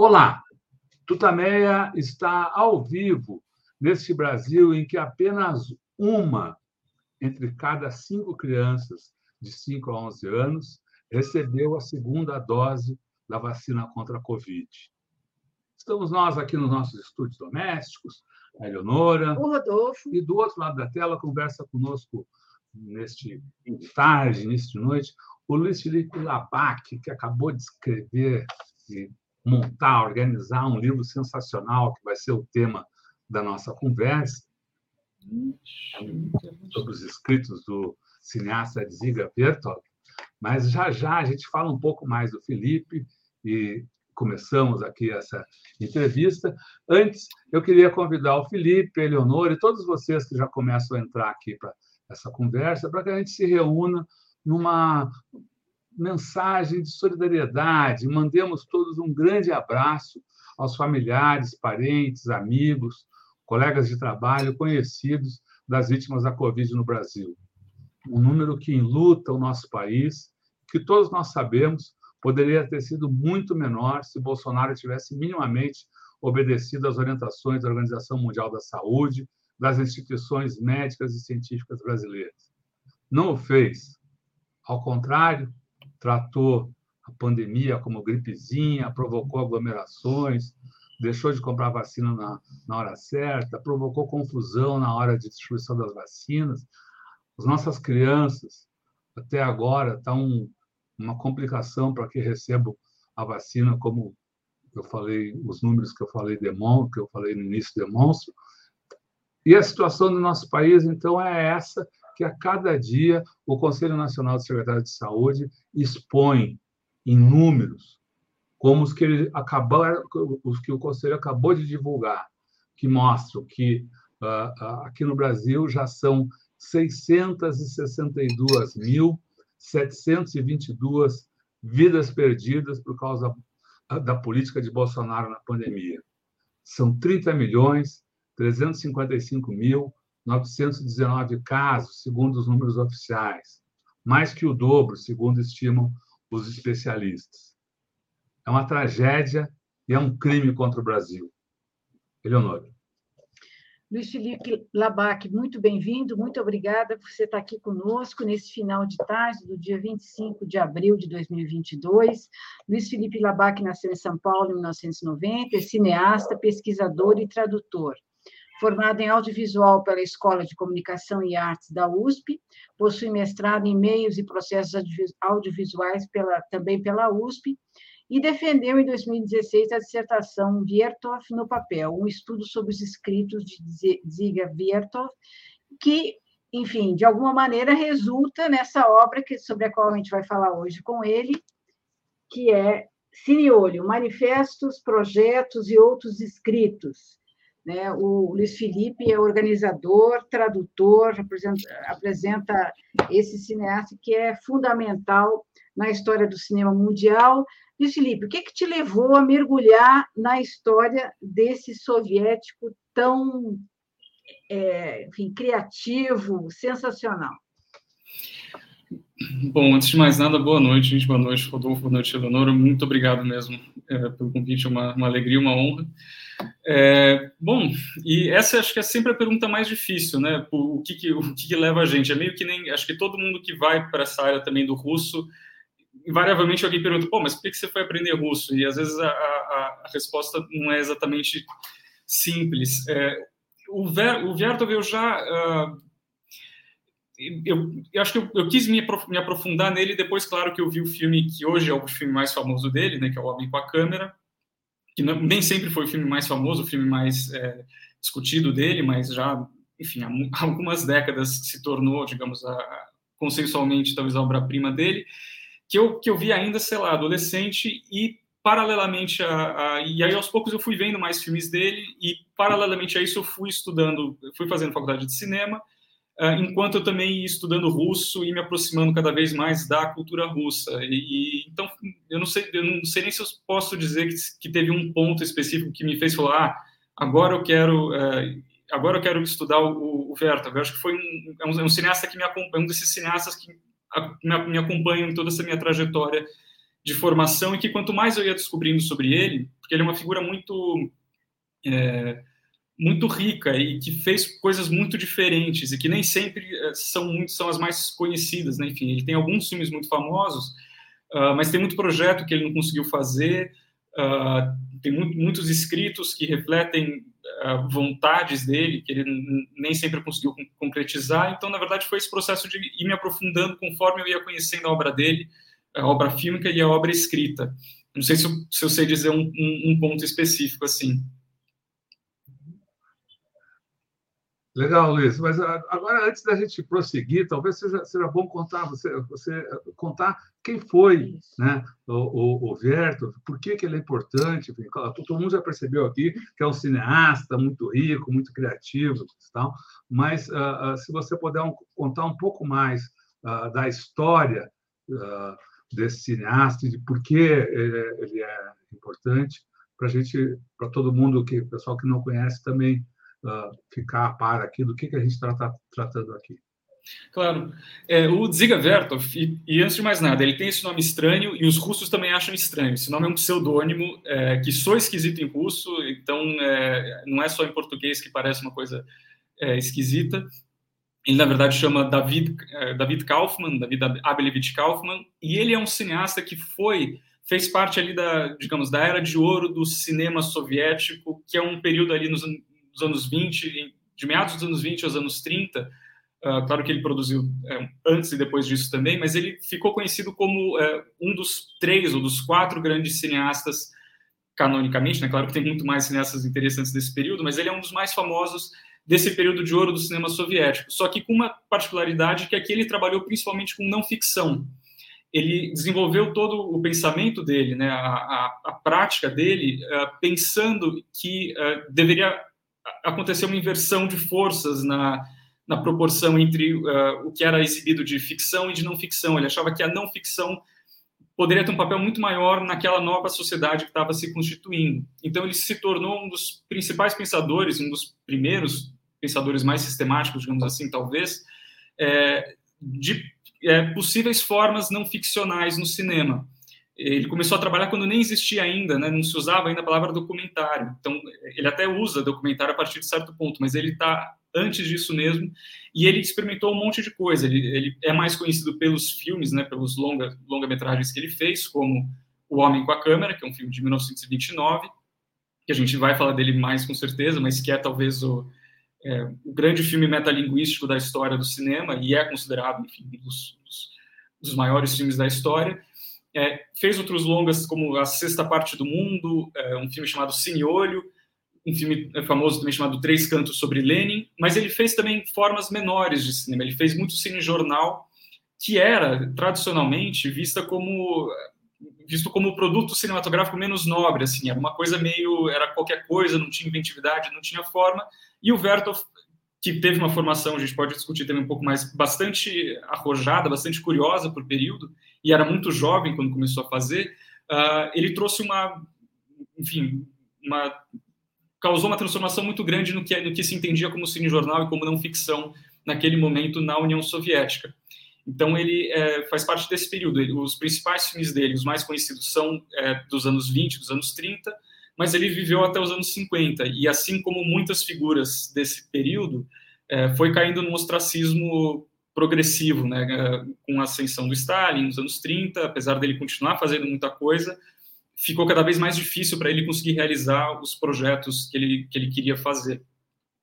Olá, Tutameia está ao vivo neste Brasil em que apenas uma entre cada cinco crianças de 5 a 11 anos recebeu a segunda dose da vacina contra a Covid. Estamos nós aqui nos nossos estúdios domésticos, a Eleonora. O Rodolfo. E do outro lado da tela, conversa conosco neste tarde, de noite, o Luiz Felipe Labac, que acabou de escrever e montar, organizar um livro sensacional, que vai ser o tema da nossa conversa, sobre os escritos do cineasta Dziga Bertol. Mas já já a gente fala um pouco mais do Felipe e começamos aqui essa entrevista. Antes, eu queria convidar o Felipe, Eleonora e todos vocês que já começam a entrar aqui para essa conversa, para que a gente se reúna numa mensagem de solidariedade. Mandemos todos um grande abraço aos familiares, parentes, amigos, colegas de trabalho, conhecidos das vítimas da Covid no Brasil. Um número que enluta o nosso país, que todos nós sabemos poderia ter sido muito menor se Bolsonaro tivesse minimamente obedecido às orientações da Organização Mundial da Saúde, das instituições médicas e científicas brasileiras. Não o fez. Ao contrário, tratou a pandemia como gripezinha, provocou aglomerações, deixou de comprar vacina na, na hora certa, provocou confusão na hora de distribuição das vacinas. As nossas crianças, até agora, estão uma complicação para que recebam a vacina, como eu falei, os números que eu falei demonstram, que eu falei no início demonstram. E a situação do nosso país, então, é essa que a cada dia o Conselho Nacional de Secretários de Saúde expõe em números, como os que ele acabou, os que o Conselho acabou de divulgar, que mostram que uh, aqui no Brasil já são 662.722 vidas perdidas por causa da política de Bolsonaro na pandemia. São 30 milhões 355 mil 919 casos, segundo os números oficiais, mais que o dobro, segundo estimam os especialistas. É uma tragédia e é um crime contra o Brasil. Eleonora. Luiz Felipe Labac, muito bem-vindo, muito obrigada por você estar aqui conosco nesse final de tarde do dia 25 de abril de 2022. Luiz Felipe Labac nasceu em São Paulo em 1990, é cineasta, pesquisador e tradutor formado em audiovisual pela Escola de Comunicação e Artes da USP, possui mestrado em meios e processos audiovisuais pela, também pela USP, e defendeu em 2016 a dissertação Viertov no papel, um estudo sobre os escritos de Ziga Viertov, que, enfim, de alguma maneira resulta nessa obra que, sobre a qual a gente vai falar hoje com ele, que é Cineolho, Manifestos, Projetos e Outros Escritos, né? O Luiz Felipe é organizador, tradutor, apresenta, apresenta esse cineasta que é fundamental na história do cinema mundial. Luiz Felipe, o que, que te levou a mergulhar na história desse soviético tão é, enfim, criativo, sensacional? Bom, antes de mais nada, boa noite, gente. Boa noite, Rodolfo. Boa noite, Eleonora. Muito obrigado mesmo é, pelo convite, uma, uma alegria, uma honra. É, bom, e essa acho que é sempre a pergunta mais difícil, né? O que, que o que, que, leva a gente? É meio que nem. Acho que todo mundo que vai para essa área também do russo, invariavelmente alguém pergunta, pô, mas por que, você foi aprender russo? E às vezes a, a, a resposta não é exatamente simples. É, o, Ver, o eu já. Uh, eu, eu, acho que eu, eu quis me, aprofundar nele depois, claro, que eu vi o filme que hoje é o filme mais famoso dele, né, que é O Homem com a Câmera, que não, nem sempre foi o filme mais famoso, o filme mais é, discutido dele, mas já, enfim, há, algumas décadas se tornou, digamos, a, a, consensualmente talvez a obra-prima dele, que eu, que eu vi ainda, sei lá, adolescente e paralelamente a, a, e aí aos poucos eu fui vendo mais filmes dele e paralelamente a isso eu fui estudando, fui fazendo faculdade de cinema enquanto eu também ia estudando russo e me aproximando cada vez mais da cultura russa. E, e então, eu não sei, eu não sei nem se eu posso dizer que, que teve um ponto específico que me fez falar, ah, agora eu quero, uh, agora eu quero estudar o, o. Eu acho que foi um, é um, é um cineasta que me acompanha, um desses cineastas que me, me acompanham em toda essa minha trajetória de formação e que quanto mais eu ia descobrindo sobre ele, porque ele é uma figura muito é, muito rica e que fez coisas muito diferentes e que nem sempre é, são muito são as mais conhecidas, né? Enfim, ele tem alguns filmes muito famosos, uh, mas tem muito projeto que ele não conseguiu fazer. Uh, tem muito, muitos escritos que refletem uh, vontades dele, que ele nem sempre conseguiu concretizar. Então, na verdade, foi esse processo de ir me aprofundando conforme eu ia conhecendo a obra dele, a obra fílmica e a obra escrita. Não sei se eu, se eu sei dizer um, um, um ponto específico assim. Legal, Luiz. Mas ah, agora, antes da gente prosseguir, talvez seja, seja bom contar você, você contar quem foi né, o, o, o Verto, por que, que ele é importante. Enfim, todo mundo já percebeu aqui que é um cineasta muito rico, muito criativo, tal. Mas uh, uh, se você puder um, contar um pouco mais uh, da história desse cineasta de por que ele, ele é importante, para a gente, para todo mundo que, pessoal que não conhece também uh, ficar a par aqui do que, que a gente está tratando aqui. Claro. É, o Dziga Vertov, e, e, antes de mais nada, ele tem esse nome estranho e os russos também acham estranho. Esse nome é um pseudônimo é, que sou esquisito em russo, então é, não é só em português que parece uma coisa é, esquisita. Ele, na verdade, chama David, é, David Kaufman, David Abelevich Kaufman, e ele é um cineasta que foi fez parte ali da, digamos, da era de ouro do cinema soviético, que é um período ali nos dos anos 20, de meados dos anos 20 aos anos 30. Uh, ah, claro que ele produziu é, antes e depois disso também, mas ele ficou conhecido como é, um dos três ou dos quatro grandes cineastas canonicamente, né? Claro que tem muito mais cineastas interessantes desse período, mas ele é um dos mais famosos desse período de ouro do cinema soviético. Só que com uma particularidade que aqui ele trabalhou principalmente com não ficção. Ele desenvolveu todo o pensamento dele, né, a, a, a prática dele, uh, pensando que uh, deveria aconteceu uma inversão de forças na, na proporção entre uh, o que era exibido de ficção e de não ficção. Ele achava que a não ficção poderia ter um papel muito maior naquela nova sociedade que estava se constituindo. Então ele se tornou um dos principais pensadores, um dos primeiros pensadores mais sistemáticos, digamos assim, talvez, é, de é, possíveis formas não ficcionais no cinema ele começou a trabalhar quando nem existia ainda, né? não se usava ainda a palavra documentário. Então, ele até usa documentário a partir de certo ponto, mas ele está antes disso mesmo, e ele experimentou um monte de coisa. Ele, ele é mais conhecido pelos filmes, né, pelos longa, longa-metragens que ele fez, como O Homem com a Câmera, que é um filme de 1929, que a gente vai falar dele mais com certeza, mas que é talvez o, é, o grande filme metalinguístico da história do cinema, e é considerado, enfim, um dos, dos, dos maiores filmes da história. É, fez outros longas, como A Sexta Parte do Mundo, é, um filme chamado Cine Olho, um filme famoso também chamado Três Cantos sobre Lenin, mas ele fez também formas menores de cinema. Ele fez muito cine-jornal, que era, tradicionalmente, vista como visto como produto cinematográfico menos nobre, assim, era uma coisa meio, era qualquer coisa, não tinha inventividade, não tinha forma, e o Vertov, que teve uma formação, a gente pode discutir também um pouco mais, bastante arrojada, bastante curiosa por período, e era muito jovem quando começou a fazer, uh, ele trouxe uma, enfim, uma causou uma transformação muito grande no que, no que se entendia como cinejornal e como não ficção naquele momento na União Soviética. Então ele é, faz parte desse período. Ele, os principais filmes dele, os mais conhecidos, são é, dos anos 20, dos anos 30, mas ele viveu até os anos 50. E assim como muitas figuras desse período, é, foi caindo no ostracismo progressivo, né, eh, com a ascensão do Stalin nos anos 30, apesar dele continuar fazendo muita coisa, ficou cada vez mais difícil para ele conseguir realizar os projetos que ele, que ele queria fazer.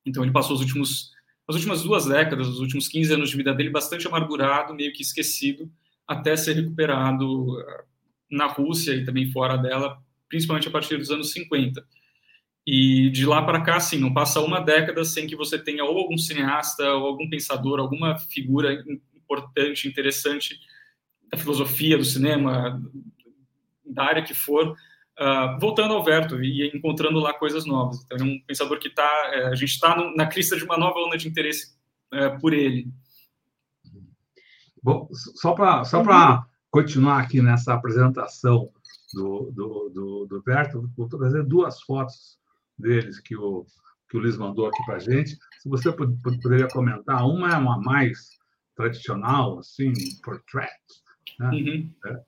Então ele passou os últimos, as últimas duas décadas, os últimos 15 anos de vida dele bastante amargurado, meio que esquecido, até ser recuperado eh, na Rússia e também fora dela, principalmente a partir dos anos 50. E de lá para cá, assim, não passa uma década sem que você tenha ou algum cineasta, ou algum pensador, alguma figura importante, interessante da filosofia, do cinema, da área que for, uh, voltando ao Verto e encontrando lá coisas novas. Então, é um pensador que está, é, a gente está na crista de uma nova onda de interesse é, por ele. Bom, só para só para continuar aqui nessa apresentação do, do, do, do Berto, vou trazer duas fotos deles que o, que o Luiz mandou aqui para a gente. Se você poderia comentar, uma é uma mais tradicional, assim, portrait. Né? Uhum. É.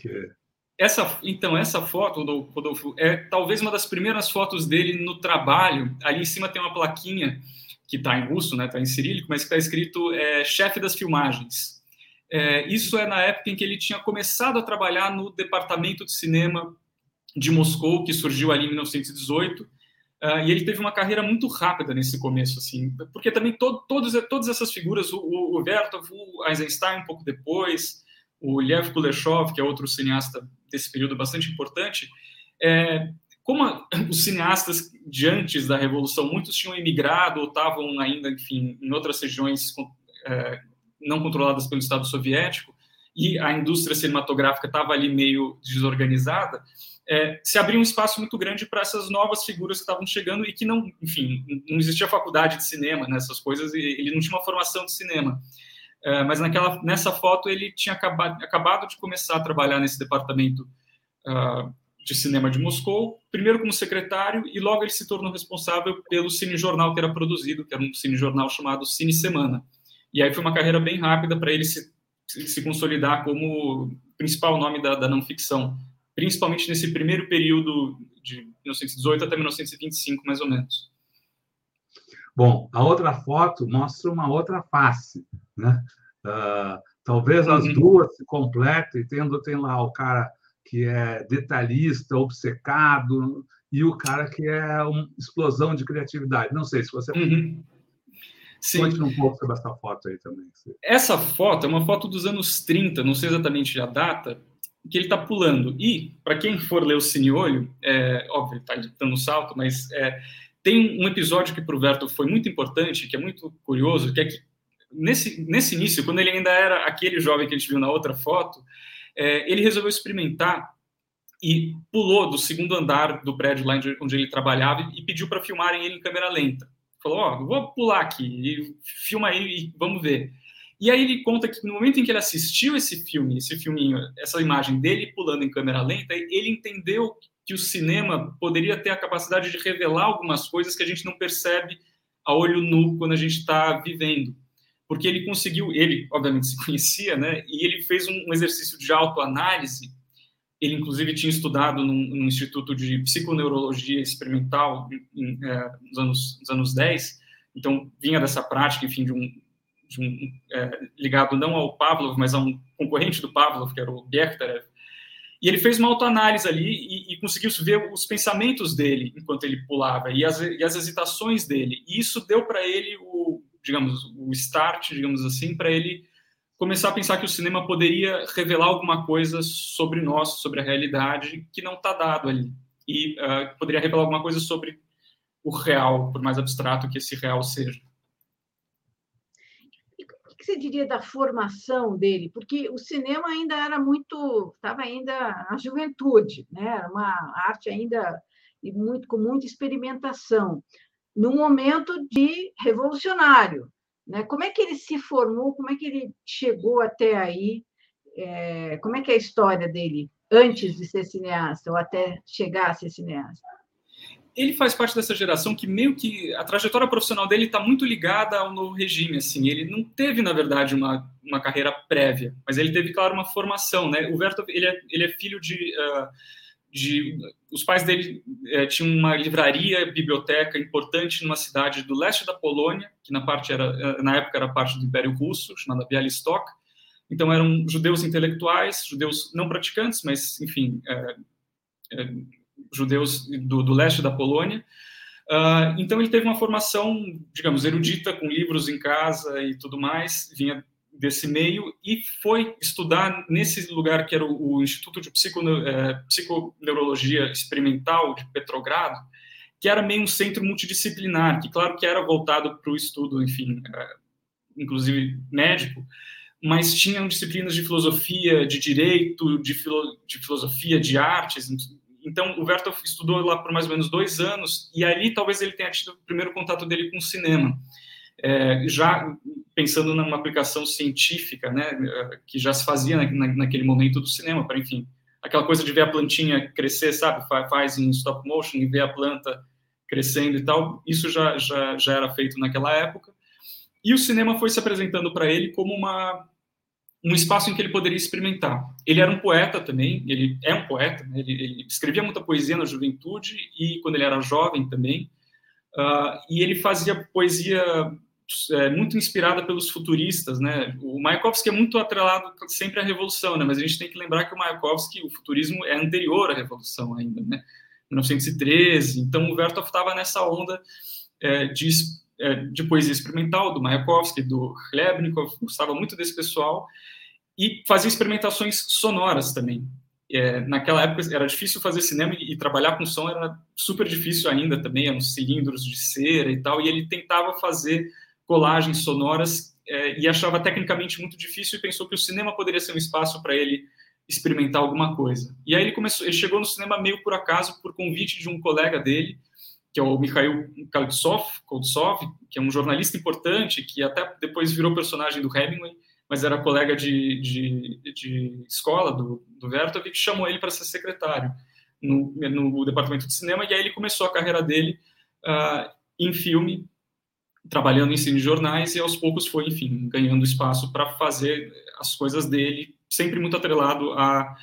Que... Essa, então, essa foto, Rodolfo, é talvez uma das primeiras fotos dele no trabalho. Ali em cima tem uma plaquinha que está em russo, né, está em cirílico, mas que está escrito é, chefe das filmagens. É, isso é na época em que ele tinha começado a trabalhar no departamento de cinema de Moscou, que surgiu ali em 1918, uh, e ele teve uma carreira muito rápida nesse começo, assim, porque também to todos, todas essas figuras, o, o Vertov, o Eisenstein um pouco depois, o Lev Kuleshov, que é outro cineasta desse período bastante importante, é, como a, os cineastas de antes da Revolução, muitos tinham emigrado ou estavam ainda, enfim, em outras regiões é, não controladas pelo Estado Soviético, e a indústria cinematográfica estava ali meio desorganizada, é, se abriu um espaço muito grande para essas novas figuras que estavam chegando e que não, enfim, não existia faculdade de cinema nessas coisas, e ele não tinha uma formação de cinema. É, mas naquela, nessa foto ele tinha acabado, acabado de começar a trabalhar nesse departamento uh, de cinema de Moscou, primeiro como secretário, e logo ele se tornou responsável pelo cinejornal que era produzido, que era um cinejornal chamado Cine Semana. E aí foi uma carreira bem rápida para ele se, se consolidar como principal nome da, da não ficção, principalmente nesse primeiro período de 1918 até 1925, mais ou menos. Bom, a outra foto mostra uma outra face, né? Uh, talvez as uhum. duas se completem, tendo tem lá o cara que é detalhista, obcecado, e o cara que é uma explosão de criatividade. Não sei se você uhum. Sim. Conte um pouco sobre essa foto aí também. Essa foto é uma foto dos anos 30, não sei exatamente a data, que ele está pulando. E, para quem for ler o Cineolho, é, óbvio, ele está dando um salto, mas é, tem um episódio que para o Verto foi muito importante, que é muito curioso, que é que nesse, nesse início, quando ele ainda era aquele jovem que a gente viu na outra foto, é, ele resolveu experimentar e pulou do segundo andar do prédio lá onde ele trabalhava e pediu para filmarem ele em câmera lenta falou: Ó, oh, vou pular aqui, filma aí e vamos ver. E aí ele conta que no momento em que ele assistiu esse filme, esse filminho, essa imagem dele pulando em câmera lenta, ele entendeu que o cinema poderia ter a capacidade de revelar algumas coisas que a gente não percebe a olho nu quando a gente está vivendo. Porque ele conseguiu, ele obviamente se conhecia, né? E ele fez um exercício de autoanálise ele, inclusive, tinha estudado num, num instituto de psiconeurologia experimental em, é, nos, anos, nos anos 10, então vinha dessa prática, enfim, de um, de um é, ligado não ao Pavlov, mas a um concorrente do Pavlov, que era o Berktarev, e ele fez uma autoanálise ali e, e, conseguiu ver os pensamentos dele enquanto ele pulava e as, e as hesitações dele. E isso deu para ele o, digamos, o start, digamos assim, para ele começar a pensar que o cinema poderia revelar alguma coisa sobre nós, sobre a realidade, que não está dado ali. E uh, poderia revelar alguma coisa sobre o real, por mais abstrato que esse real seja. E o que você diria da formação dele? Porque o cinema ainda era muito, estava ainda na juventude, né? Era uma arte ainda muito com muita experimentação, num momento de revolucionário, né? Como é que ele se formou? Como é que ele chegou até aí? É, como é que é a história dele antes de ser cineasta ou até chegar a ser cineasta? Ele faz parte dessa geração que meio que a trajetória profissional dele está muito ligada ao novo regime. Assim, ele não teve na verdade uma, uma carreira prévia, mas ele teve claro uma formação. Né? O Vertov ele é, ele é filho de uh, de os pais dele é, tinham uma livraria, biblioteca importante numa cidade do leste da Polônia, que na parte era eh, na época era parte do Império Russo, chamada Bialystok. Então eram judeus intelectuais, judeus não praticantes, mas enfim, é, é, judeus do, do, leste da Polônia. Uh, então ele teve uma formação, digamos, erudita, com livros em casa e tudo mais. Vinha desse meio e foi estudar nesse lugar que era o, o Instituto de é, Psiconeurologia Experimental de Petrogrado, que era meio um centro multidisciplinar, que claro que era voltado para o estudo, enfim, é, inclusive médico, mas tinham disciplinas de filosofia, de direito, de, filo, de filosofia, de artes. Então, o Vertov estudou lá por mais ou menos dois anos, e ali talvez ele tenha tido o primeiro contato dele com o cinema é, já pensando numa aplicação científica, né, que já se fazia na, naquele momento do cinema, para enfim, aquela coisa de ver a plantinha crescer, sabe, faz em stop motion e ver a planta crescendo e tal, isso já, já, já era feito naquela época. E o cinema foi se apresentando para ele como uma um espaço em que ele poderia experimentar. Ele era um poeta também, ele é um poeta, né? ele, ele, escrevia muita poesia na juventude e quando ele era jovem também, uh, e ele fazia poesia é, muito inspirada pelos futuristas, né? O Mayakovsky é muito atrelado sempre à revolução, né? Mas a gente tem que lembrar que o Mayakovsky, o futurismo é anterior à revolução ainda, né? 1913. Então o Vertov estava nessa onda é, de é, de poesia experimental, do Mayakovsky, do Hlebnikov, gostava muito desse pessoal, e fazia experimentações sonoras também. É, naquela época era difícil fazer cinema e, e, trabalhar com som era super difícil ainda também, eram cilindros de cera e tal, e ele tentava fazer colagens sonoras é, e achava tecnicamente muito difícil e pensou que o cinema poderia ser um espaço para ele experimentar alguma coisa. E aí ele começou, ele chegou no cinema meio por acaso, por convite de um colega dele, que é o Mikhail Koltsov, que é um jornalista importante, que até depois virou personagem do Hemingway, mas era colega de, de, de escola do, do Vertov, que chamou ele para ser secretário no, no, departamento de cinema, e aí ele começou a carreira dele uh, em filme, trabalhando em cine jornais, e aos poucos foi, enfim, ganhando espaço para fazer as coisas dele, sempre muito atrelado a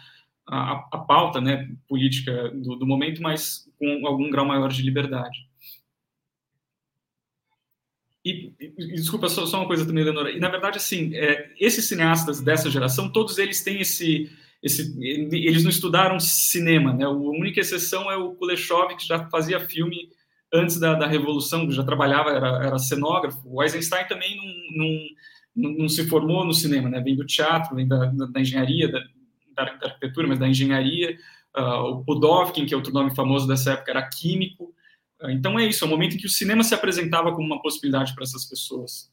a, a pauta né, política do, do, momento, mas com algum grau maior de liberdade. E, e desculpa, só, só, uma coisa também, Leonora. E, na verdade, assim, é, esses cineastas dessa geração, todos eles têm esse, esse... Eles não estudaram cinema, né? A única exceção é o Kuleshov, que já fazia filme antes da, da Revolução, que já trabalhava, era, era cenógrafo. O Eisenstein também não, não, não, se formou no cinema, né? Vem do teatro, vem da, da, da engenharia, da, da, arquitetura, mas da engenharia. Uh, o Pudovkin, que é outro nome famoso dessa época, era químico. Uh, então é isso, é o momento em que o cinema se apresentava como uma possibilidade para essas pessoas.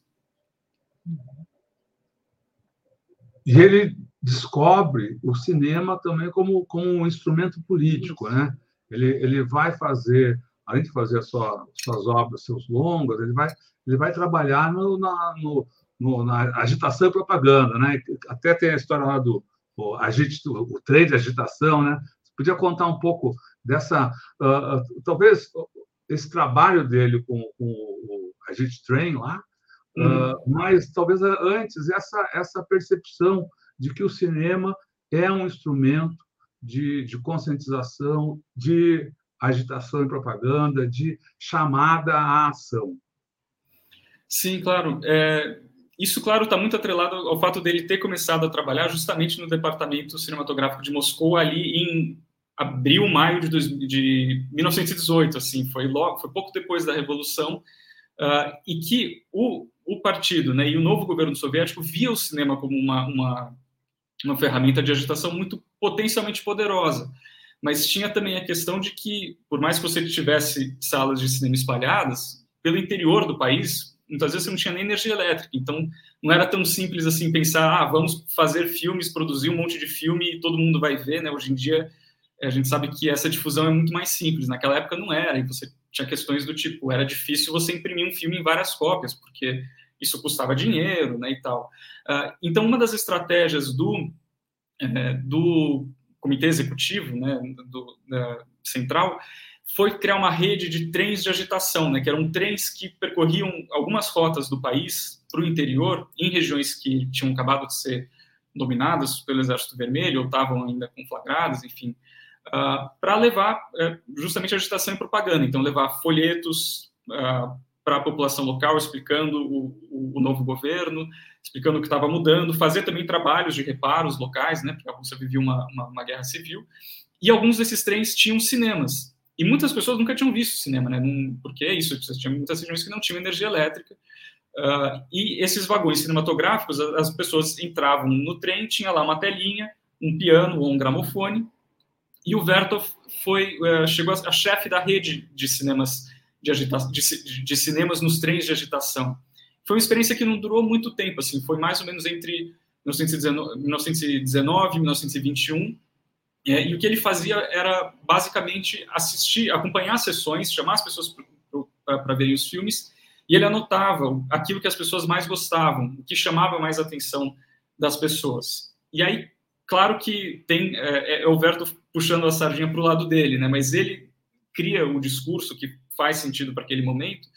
E ele descobre o cinema também como, como um instrumento político, né? Ele, ele vai fazer, além de fazer sua, suas obras, seus longas, ele vai, ele vai trabalhar no, na, no, no, na agitação e propaganda, né? Até tem a história lá do, o, agite, o trem de agitação, né? Você podia contar um pouco dessa, uh, talvez esse trabalho dele com, com o Agite Train lá, uhum. uh, mas talvez antes essa essa percepção de que o cinema é um instrumento de, de conscientização, de agitação e propaganda, de chamada à ação. Sim, claro. É, isso, claro, está muito atrelado ao fato dele ter começado a trabalhar justamente no departamento cinematográfico de Moscou ali em abril, maio de, de 1918, assim, foi logo, foi pouco depois da revolução, uh, e que o, o partido, né, e o novo governo soviético via o cinema como uma, uma, uma ferramenta de agitação muito potencialmente poderosa. Mas tinha também a questão de que, por mais que você tivesse salas de cinema espalhadas, pelo interior do país, muitas vezes você não tinha nem energia elétrica, então não era tão simples assim pensar, ah, vamos fazer filmes, produzir um monte de filme e todo mundo vai ver, né? Hoje em dia a gente sabe que essa difusão é muito mais simples. Naquela época não era, e você tinha questões do tipo, era difícil você imprimir um filme em várias cópias, porque isso custava dinheiro, né, e tal. Uh, então, uma das estratégias do, é, do comitê executivo, né, do, da central, foi criar uma rede de trens de agitação, né, que eram trens que percorriam algumas rotas do país para o interior, em regiões que tinham acabado de ser dominadas pelo Exército Vermelho ou estavam ainda conflagradas, enfim, uh, para levar uh, justamente agitação e propaganda. Então, levar folhetos uh, para a população local, explicando o, o, o novo governo, explicando o que estava mudando, fazer também trabalhos de reparos locais, né, porque a Rússia vivia uma, uma, uma guerra civil, e alguns desses trens tinham cinemas. E muitas pessoas nunca tinham visto cinema, né? porque é isso, tinha muitas regiões que não tinham energia elétrica. Uh, e esses vagões cinematográficos, as pessoas entravam no trem, tinha lá uma telinha, um piano ou um gramofone, e o Vertov foi, uh, chegou a, a chefe da rede de cinemas de, de, de, cinemas nos trens de agitação. Foi uma experiência que não durou muito tempo, assim, foi mais ou menos entre 1919, 1919 e 1921, é, e o que ele fazia era basicamente assistir, acompanhar sessões, chamar as pessoas para verem os filmes, e ele anotava aquilo que as pessoas mais gostavam, o que chamava mais atenção das pessoas. E aí, claro que tem é, é o Verto puxando a sardinha para o lado dele, né? Mas ele cria um discurso que faz sentido para aquele momento,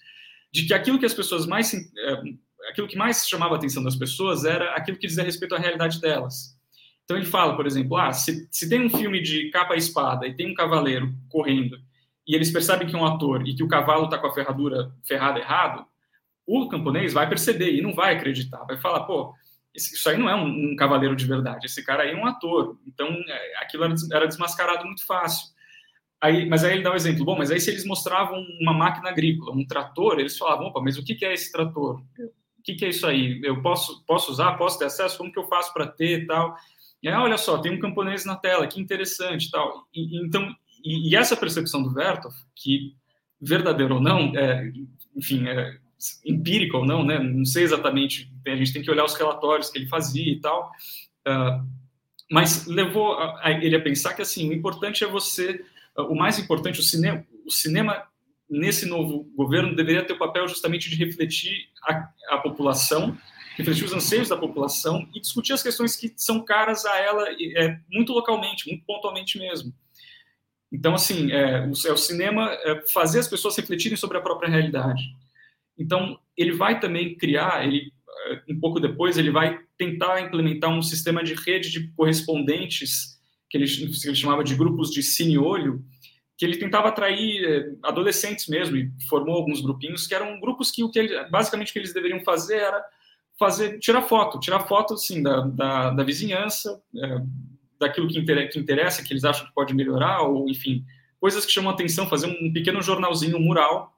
de que aquilo que as pessoas mais é, aquilo que mais chamava a atenção das pessoas era aquilo que dizia respeito à realidade delas. Então ele fala, por exemplo, ah, se, se tem um filme de capa e espada e tem um cavaleiro correndo e eles percebem que é um ator e que o cavalo está com a ferradura ferrada errado, o camponês vai perceber e não vai acreditar, vai falar, pô, isso aí não é um, um cavaleiro de verdade, esse cara aí é um ator. Então é, aquilo era, era desmascarado muito fácil. Aí, mas aí ele dá um exemplo, bom, mas aí se eles mostravam uma máquina agrícola, um trator, eles falavam, opa, mas o que, é esse trator? O que, é isso aí? Eu posso, posso usar? Posso ter acesso? Como que eu faço para ter tal? E aí, olha só, tem um camponês na tela, que interessante tal. E, então, e, e, essa percepção do Vertov, que verdadeiro ou não, é, enfim, é empírica ou não, né? Não sei exatamente, a gente tem que olhar os relatórios que ele fazia e tal. Uh, mas levou a, a ele a pensar que assim, o importante é você, o mais importante, o cinema, o cinema nesse novo governo deveria ter o papel justamente de refletir a, a população refletir os anseios da população e discutir as questões que são caras a ela é, muito localmente, muito pontualmente mesmo. Então, assim, é, o, é o cinema é fazer as pessoas refletirem sobre a própria realidade. Então, ele vai também criar, ele é, um pouco depois, ele vai tentar implementar um sistema de rede de correspondentes, que ele, que ele chamava de grupos de cine-olho, que ele tentava atrair é, adolescentes mesmo, e formou alguns grupinhos, que eram grupos que, o que ele, basicamente o que eles deveriam fazer era fazer, tirar foto, tirar foto, assim, da, da, da vizinhança, é, daquilo que, inter, que interessa, que eles acham que pode melhorar, ou, enfim, coisas que chamam atenção, fazer um pequeno jornalzinho, um mural,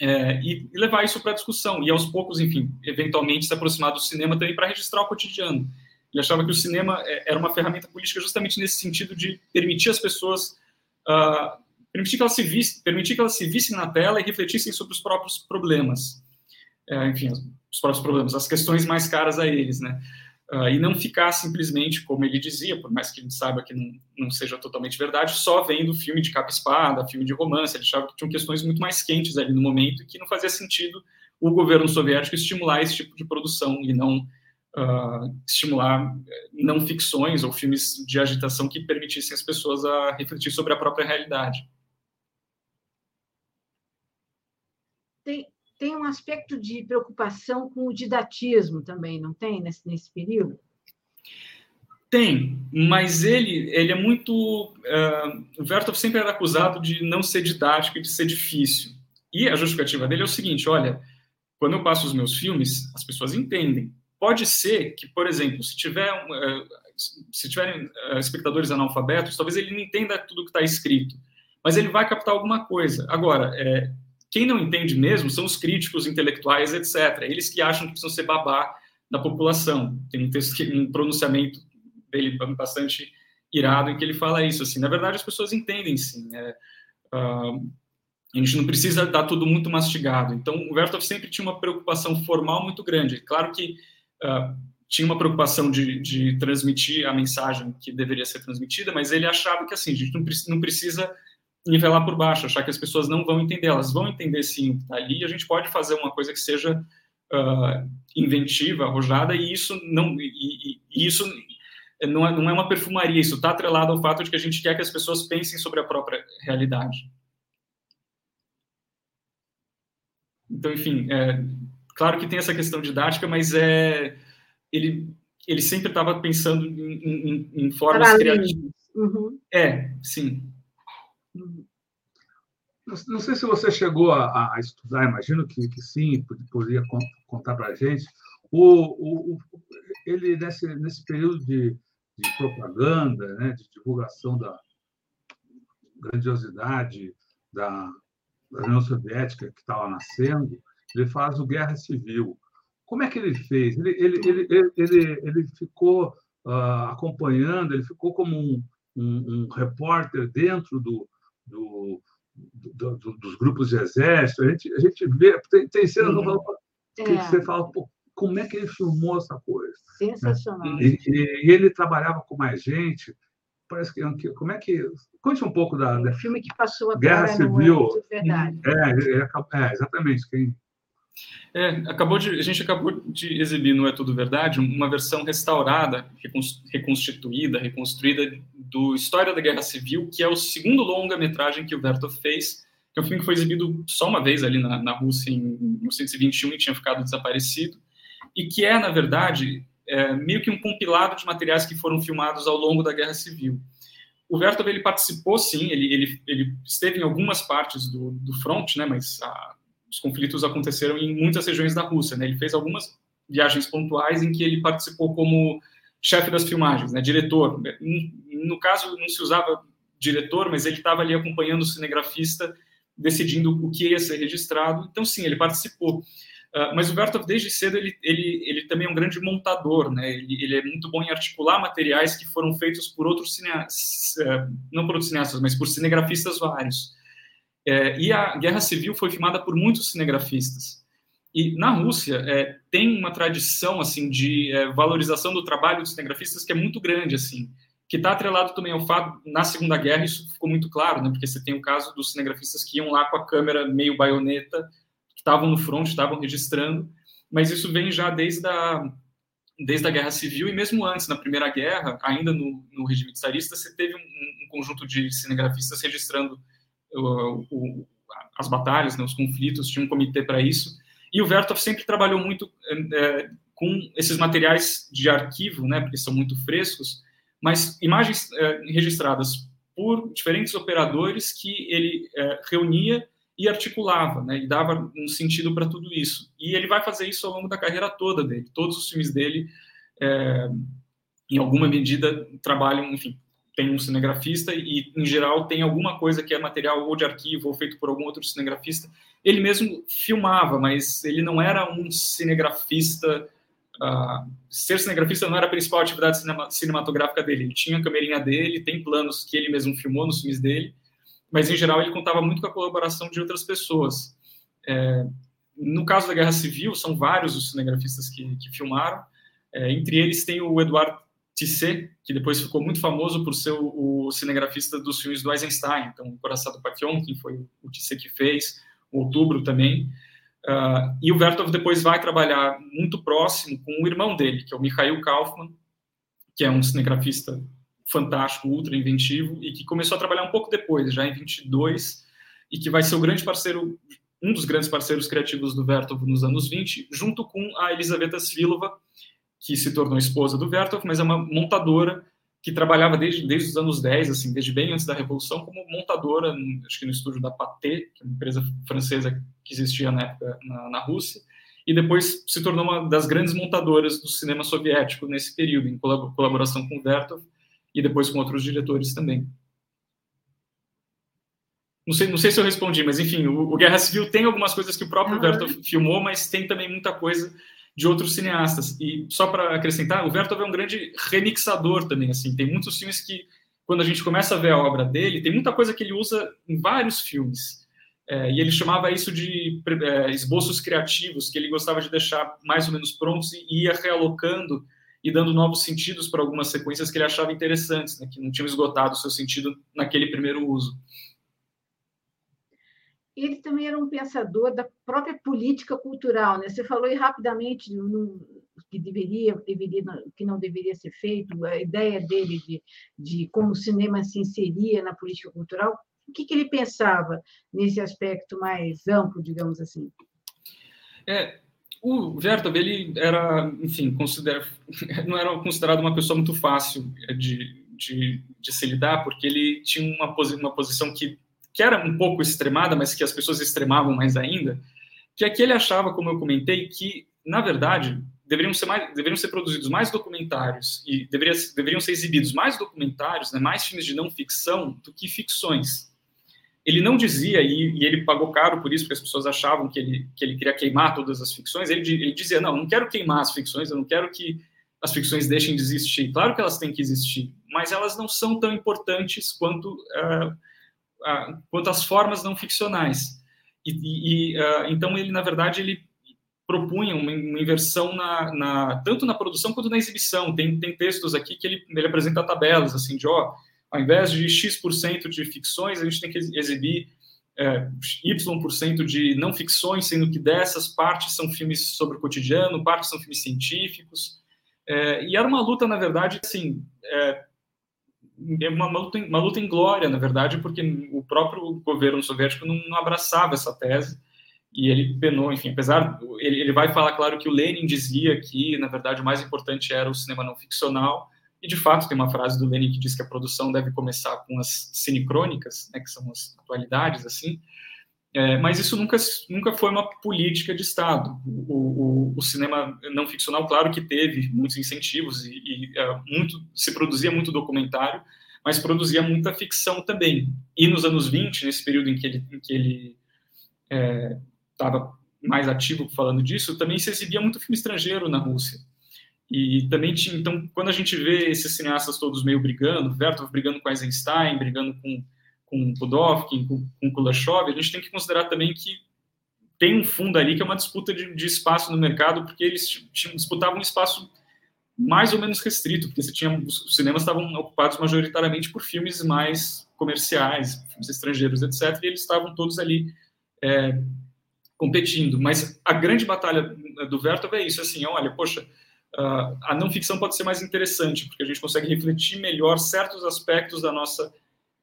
é, e, e, levar isso para discussão, e aos poucos, enfim, eventualmente se aproximar do cinema também para registrar o cotidiano. Ele achava que o cinema é, era uma ferramenta política justamente nesse sentido de permitir as pessoas, uh, permitir que elas se vissem, permitir que elas se vissem na tela e refletissem sobre os próprios problemas. É, enfim, os próprios problemas, as questões mais caras a eles, né? Uh, e não ficar simplesmente, como ele dizia, por mais que a gente saiba que não, não seja totalmente verdade, só vendo filme de capa-espada, filme de romance. Ele achava que tinham questões muito mais quentes ali no momento e que não fazia sentido o governo soviético estimular esse tipo de produção e não uh, estimular eh, não ficções ou filmes de agitação que permitissem as pessoas a refletir sobre a própria realidade. Tem, tem um aspecto de preocupação com o didatismo também, não tem, nesse, nesse período? Tem, mas ele, ele é muito. Uh, o Vertov sempre era acusado de não ser didático e de ser difícil. E a justificativa dele é o seguinte: olha, quando eu passo os meus filmes, as pessoas entendem. Pode ser que, por exemplo, se tiver uh, se tiverem uh, espectadores analfabetos, talvez ele não entenda tudo que está escrito, mas ele vai captar alguma coisa. Agora, é, quem não entende mesmo são os críticos intelectuais, etc. Eles que acham que precisam ser babá da população. Tem um, texto, um pronunciamento dele bastante irado em que ele fala isso. Assim, na verdade, as pessoas entendem, sim. É, uh, a gente não precisa dar tudo muito mastigado. Então, o Vertov sempre tinha uma preocupação formal muito grande. Claro que uh, tinha uma preocupação de, de, transmitir a mensagem que deveria ser transmitida, mas ele achava que assim, a gente não, precisa nivelar por baixo, achar que as pessoas não vão entender. Elas vão entender sim o que está ali. A gente pode fazer uma coisa que seja uh, inventiva, arrojada, e isso não, e, e isso não é, não é uma perfumaria. Isso está atrelado ao fato de que a gente quer que as pessoas pensem sobre a própria realidade. Então, enfim, é, claro que tem essa questão didática, mas é ele ele sempre estava pensando em, em, em formas criativas. Uhum. É, sim. Não sei se você chegou a, a estudar, imagino que, que sim, poderia contar para a gente. O, o, ele, nesse, nesse período de, de propaganda, né, de divulgação da grandiosidade da, da União Soviética que estava nascendo, ele faz o Guerra Civil. Como é que ele fez? Ele, ele, ele, ele, ele ficou uh, acompanhando, ele ficou como um, um, um repórter dentro do, do, do, do, dos grupos de exército, a gente, a gente vê, tem, tem cenas uhum. que é. você fala, pô, como é que ele filmou essa coisa? Sensacional. E, e, e, ele trabalhava com mais gente. Parece que como é que conte um pouco da, da filme que passou agora Guerra Civil. É, verdade. É, é, é, exatamente. Quem é, acabou de, a gente acabou de exibir no É Tudo Verdade uma versão restaurada, reconstituída, reconstruída do História da Guerra Civil, que é o segundo longa-metragem que o Vertov fez, que é um filme que foi exibido só uma vez ali na, na Rússia em 1921 e tinha ficado desaparecido. e que é, na verdade, é, meio que um compilado de materiais que foram filmados ao longo da Guerra Civil. O Vertov ele participou, sim, ele, ele, ele esteve em algumas partes do, do front, né, mas a, os conflitos aconteceram em muitas regiões da Rússia. Né, ele fez algumas viagens pontuais em que ele participou como chefe das filmagens, né, diretor. No caso, não se usava diretor, mas ele estava ali acompanhando o cinegrafista, decidindo o que ia ser registrado. Então, sim, ele participou. Uh, mas o Vertov, desde cedo, ele, ele, ele também é um grande montador, né? Ele, ele é muito bom em articular materiais que foram feitos por outros cineastas, uh, não por outros cineastas, mas por cinegrafistas vários. Uh, e a Guerra Civil foi filmada por muitos cinegrafistas. E na Rússia é, tem uma tradição assim de é, valorização do trabalho dos cinegrafistas que é muito grande, assim, que está atrelado também ao fato na Segunda Guerra isso ficou muito claro, né? Porque você tem o caso dos cinegrafistas que iam lá com a câmera meio baioneta estavam no front, estavam registrando, mas isso vem já desde a, desde a Guerra Civil e mesmo antes, na Primeira Guerra, ainda no, no regime czarista, você teve um, um conjunto de cinegrafistas registrando o, as batalhas, né, os conflitos, tinha um comitê para isso, e o Vertov sempre trabalhou muito é, com esses materiais de arquivo, né, porque são muito frescos, mas imagens é, registradas por diferentes operadores que ele é, reunia e articulava, né, e dava um sentido para tudo isso. E ele vai fazer isso ao longo da carreira toda dele. Todos os filmes dele, em alguma medida, trabalham, enfim, tem um cinegrafista e, em geral, tem alguma coisa que é material ou de arquivo ou feito por algum outro cinegrafista. Ele mesmo filmava, mas ele não era um cinegrafista. Uh, ser cinegrafista não era a principal atividade cinema, cinematográfica dele. Ele tinha a câmerinha dele, tem planos que ele mesmo filmou nos filmes dele, mas em geral ele contava muito com a colaboração de outras pessoas. É, no caso da Guerra Civil, são vários os cinegrafistas que, que filmaram, é, entre eles tem o Eduardo Tisset, que depois ficou muito famoso por ser o, o cinegrafista dos filmes do Eisenstein, então o Coração do que foi o Tisset que fez, o Outubro também, uh, e o Vertov depois vai trabalhar muito próximo com o irmão dele, que é o Mikhail Kaufman, que é um cinegrafista fantástico, ultra inventivo, e que começou a trabalhar um pouco depois, já em 22, e que vai ser o grande parceiro, um dos grandes parceiros criativos do Vertov nos anos 20, junto com a Elisaveta Svilova, que se tornou esposa do Vertov, mas é uma montadora que trabalhava desde, desde os anos 10, assim, desde bem antes da Revolução, como montadora, acho que no estúdio da Pathé, que é uma empresa francesa que existia na época na, na Rússia, e depois se tornou uma das grandes montadoras do cinema soviético nesse período, em colaboração com o Vertov, e depois com outros diretores também. Não sei, não sei se eu respondi, mas enfim, o, o Guerra Civil tem algumas coisas que o próprio Vertov filmou, mas tem também muita coisa de outros cineastas. E só para acrescentar, o Vertov é um grande remixador também, assim, tem muitos filmes que quando a gente começa a ver a obra dele, tem muita coisa que ele usa em vários filmes. É, e ele chamava isso de é, esboços criativos, que ele gostava de deixar mais ou menos prontos e ia realocando e dando novos sentidos para algumas sequências que ele achava interessantes, né, que não tinham esgotado o seu sentido naquele primeiro uso. Ele também era um pensador da própria política cultural, né? Você falou rapidamente no, que deveria, deveria, que não deveria ser feito, a ideia dele de, de como o cinema se inseria na política cultural. O que, que ele pensava nesse aspecto mais amplo, digamos assim? É, o Vertov, ele era, enfim, considera, não era considerado uma pessoa muito fácil de, de, de se lidar, porque ele tinha uma, posi uma posição que, que era um pouco extremada, mas que as pessoas extremavam mais ainda, que é que ele achava, como eu comentei, que, na verdade, deveriam ser, mais, deveriam ser produzidos mais documentários e deveria, deveriam ser exibidos mais documentários, né, mais filmes de não ficção do que ficções ele não dizia, e, e, ele pagou caro por isso, porque as pessoas achavam que ele, que ele queria queimar todas as ficções, ele, ele dizia, não, não quero queimar as ficções, eu não quero que as ficções deixem de existir. Claro que elas têm que existir, mas elas não são tão importantes quanto, uh, quanto as formas não ficcionais. E, e uh, então ele, na verdade, ele propunha uma, uma inversão na, na, tanto na produção quanto na exibição. Tem, tem textos aqui que ele, ele apresenta tabelas, assim, de, ó, ao invés de X% de ficções, a gente tem que exibir é, Y% de não ficções, sendo que dessas partes são filmes sobre o cotidiano, partes são filmes científicos. É, e era uma luta, na verdade, assim, é, é uma, luta, uma luta em glória, na verdade, porque o próprio governo soviético não, não abraçava essa tese. e ele penou, enfim, apesar, ele, ele vai falar, claro, que o Lenin dizia que, na verdade, o mais importante era o cinema não ficcional, e de fato tem uma frase do Lenin que diz que a produção deve começar com as cinecrônicas, né, que são as atualidades, assim, é, mas isso nunca, nunca foi uma política de Estado. O, o, o, cinema não ficcional, claro que teve muitos incentivos e, e é, muito, se produzia muito documentário, mas produzia muita ficção também. E nos anos 20, nesse período em que ele, estava é, mais ativo falando disso, também se exibia muito filme estrangeiro na Rússia. E também tinha, então, quando a gente vê esses cineastas todos meio brigando, Vertov brigando com Eisenstein, brigando com com Pudovkin, com, com Kuleshov, a gente tem que considerar também que tem um fundo ali que é uma disputa de, de espaço no mercado, porque eles disputavam um espaço mais ou menos restrito, porque você tinha, os cinemas estavam ocupados majoritariamente por filmes mais comerciais, filmes estrangeiros, etc., e eles estavam todos ali é, competindo. Mas a grande batalha do Vertov é isso, assim, olha, poxa, a não ficção pode ser mais interessante, porque a gente consegue refletir melhor certos aspectos da nossa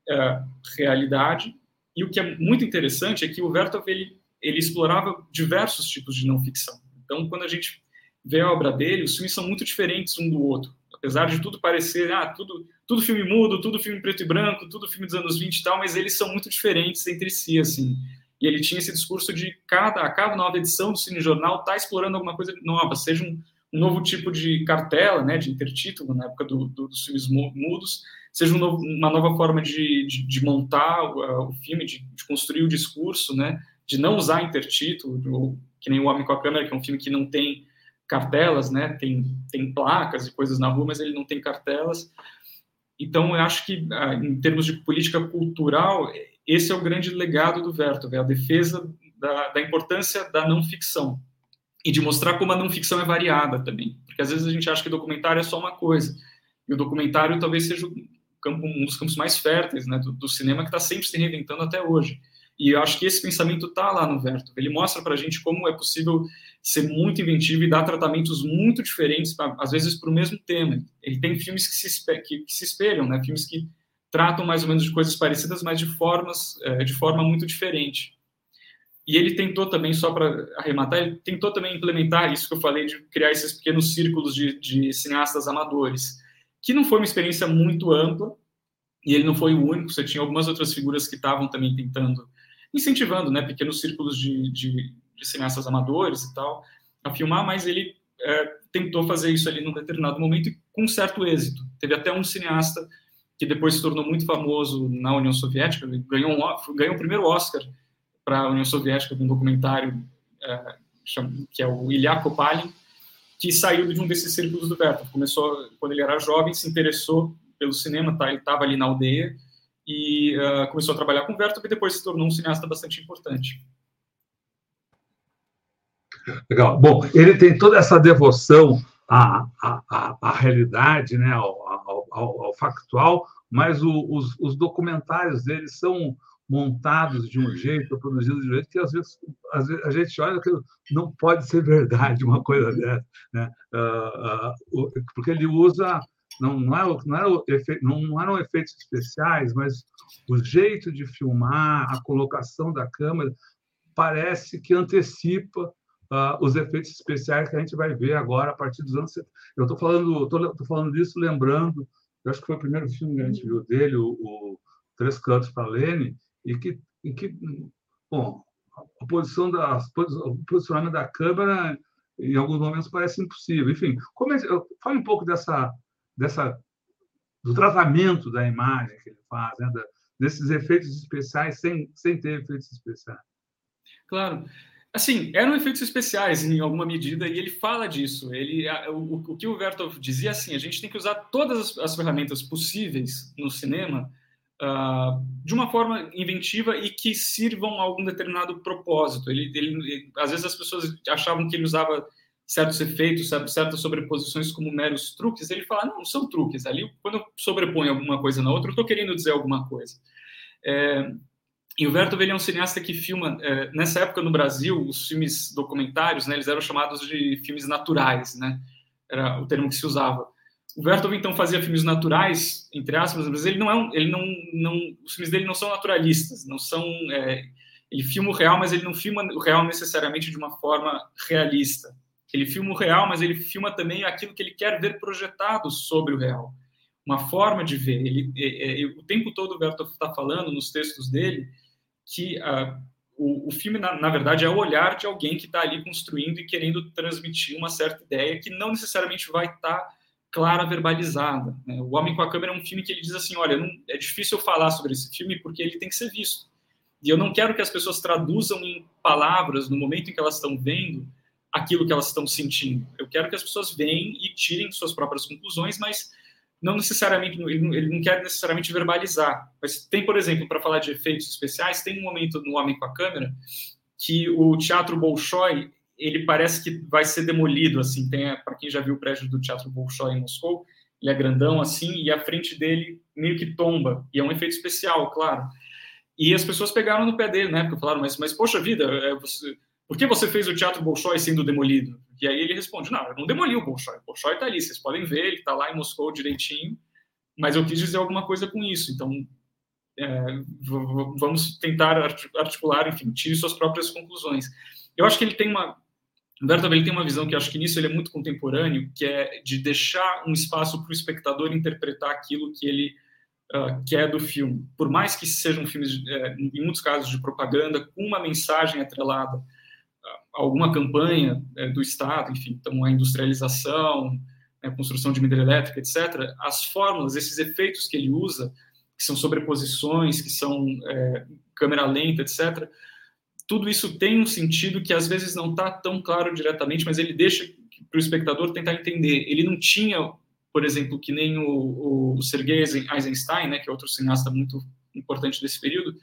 uh, realidade. E o que é muito interessante é que o Vertov ele, ele explorava diversos tipos de não ficção. Então, quando a gente vê a obra dele, os filmes são muito diferentes um do outro. Apesar de tudo parecer, ah, tudo, tudo filme mudo, tudo filme preto e branco, tudo filme dos anos 20 e tal, mas eles são muito diferentes entre si, assim. E ele tinha esse discurso de cada, a cada nova edição do Cine Jornal está explorando alguma coisa nova, seja um, um, novo tipo de cartela, né, de intertítulo, na época do, do, dos filmes mudos, seja um novo, uma nova forma de, de, de montar o, filme, de, de, construir o discurso, né? De não usar intertítulo, que nem o Homem com a Câmera, que é um filme que não tem cartelas, né? Tem, tem placas e coisas na rua, mas ele não tem cartelas. Então, eu acho que, ah, em termos de política cultural, esse é o grande legado do Vertov, é a defesa da, da importância da não ficção e de mostrar como a não ficção é variada também, porque às vezes a gente acha que documentário é só uma coisa, e o documentário talvez seja campo, um dos campos mais férteis né, do, do cinema que está sempre se reinventando até hoje. E eu acho que esse pensamento está lá no Verto. Ele mostra para a gente como é possível ser muito inventivo e dar tratamentos muito diferentes, às vezes, para o mesmo tema. Ele tem filmes que se, que, que se espelham, né? filmes que tratam mais ou menos de coisas parecidas, mas de, formas, é, de forma muito diferente. E ele tentou também, só para arrematar, ele tentou também implementar isso que eu falei, de criar esses pequenos círculos de, de cineastas amadores que não foi uma experiência muito ampla, e ele não foi o único, você tinha algumas outras figuras que estavam também tentando, incentivando, né, pequenos círculos de, de, de cineastas amadores e tal, a filmar, mas ele é, tentou fazer isso ali num determinado momento e com certo êxito. Teve até um cineasta que depois se tornou muito famoso na União Soviética, ganhou, um, ganhou o primeiro Oscar para a União Soviética de um documentário é, que é o Ilya Kopalin, que saiu de um desses círculos do Vertov. Começou, quando ele era jovem, se interessou pelo cinema, tá? ele estava ali na aldeia, e uh, começou a trabalhar com o e depois se tornou um cineasta bastante importante. Legal. Bom, ele tem toda essa devoção à, à, à realidade, né, ao, ao, ao, ao factual, mas o, os, os documentários dele são montados de um jeito, produzidos de um jeito, que às vezes, às vezes a gente olha que não pode ser verdade uma coisa dessa, né? Uh, uh, porque ele usa não não, é, não, era efe, não eram efeitos especiais, mas o jeito de filmar, a colocação da câmera parece que antecipa uh, os efeitos especiais que a gente vai ver agora a partir dos anos 70. Eu estou falando, tô, falando disso lembrando, eu acho que foi o primeiro filme que a gente viu dele, o, o Três Cantos para Lene, e que, e que bom, a posição da, o posicionamento da câmera em alguns momentos parece impossível. Enfim, como é, fale um pouco dessa, dessa do tratamento da imagem que ele faz, né, da, desses efeitos especiais sem, sem ter efeitos especiais. Claro. Assim, eram efeitos especiais em alguma medida e ele fala disso. Ele, o, o que o Vertov dizia assim, a gente tem que usar todas as, as ferramentas possíveis no cinema uh, de uma forma inventiva e que sirvam a algum determinado propósito. Ele, ele, às vezes as pessoas achavam que ele usava certos efeitos, certas sobreposições como meros truques. Ele fala, não, são truques. Ali, quando eu sobreponho alguma coisa na outra, eu estou querendo dizer alguma coisa. É, e o Vertov é um cineasta que filma, é, nessa época no Brasil, os filmes documentários, né, eles eram chamados de filmes naturais, né, era o termo que se usava. O Vertov então fazia filmes naturais, entre aspas, mas ele não é um, ele não, não, os filmes dele não são naturalistas, não são, é, Ele filma o real, mas ele não filma o real necessariamente de uma forma realista. Ele filma o real, mas ele filma também aquilo que ele quer ver projetado sobre o real. Uma forma de ver. Ele, é, é, o tempo todo o Bertolt está falando nos textos dele que uh, o, o, filme, na, na, verdade, é o olhar de alguém que está ali construindo e querendo transmitir uma certa ideia que não necessariamente vai estar tá clara, verbalizada. Né? O Homem com a Câmera é um filme que ele diz assim, olha, não, é difícil eu falar sobre esse filme porque ele tem que ser visto. E eu não quero que as pessoas traduzam em palavras, no momento em que elas estão vendo, aquilo que elas estão sentindo. Eu quero que as pessoas venham e tirem suas próprias conclusões, mas não necessariamente, ele não, ele não quer necessariamente verbalizar. Mas tem, por exemplo, para falar de efeitos especiais, tem um momento no Homem com a Câmera que o Teatro Bolshoi ele parece que vai ser demolido, assim, tem, para quem já viu o prédio do Teatro Bolshoi em Moscou, ele é grandão assim, e a frente dele meio que tomba, e é um efeito especial, claro. E as pessoas pegaram no pé dele, né, porque falaram, mas, mas poxa vida, é, você, por que você fez o Teatro Bolshoi sendo demolido? E aí ele responde, não, eu não demoli o Bolshoi, o Bolshoi está ali, vocês podem ver, ele está lá em Moscou direitinho, mas eu quis dizer alguma coisa com isso, então é, vamos tentar articular, enfim, tire suas próprias conclusões. Eu acho que ele tem uma, Humberto ele tem uma visão que acho que nisso ele é muito contemporâneo, que é de deixar um espaço para o espectador interpretar aquilo que ele uh, quer do filme. Por mais que sejam filmes, uh, em muitos casos, de propaganda, com uma mensagem atrelada a alguma campanha uh, do Estado, enfim, então a industrialização, a construção de hidrelétrica, etc., as fórmulas, esses efeitos que ele usa, que são sobreposições, que são é, câmera lenta, etc., tudo isso tem um sentido que às vezes não está tão claro diretamente, mas ele deixa para o espectador tentar entender. Ele não tinha, por exemplo, que nem o, o Sergei Eisenstein, né, que é outro cineasta muito importante desse período,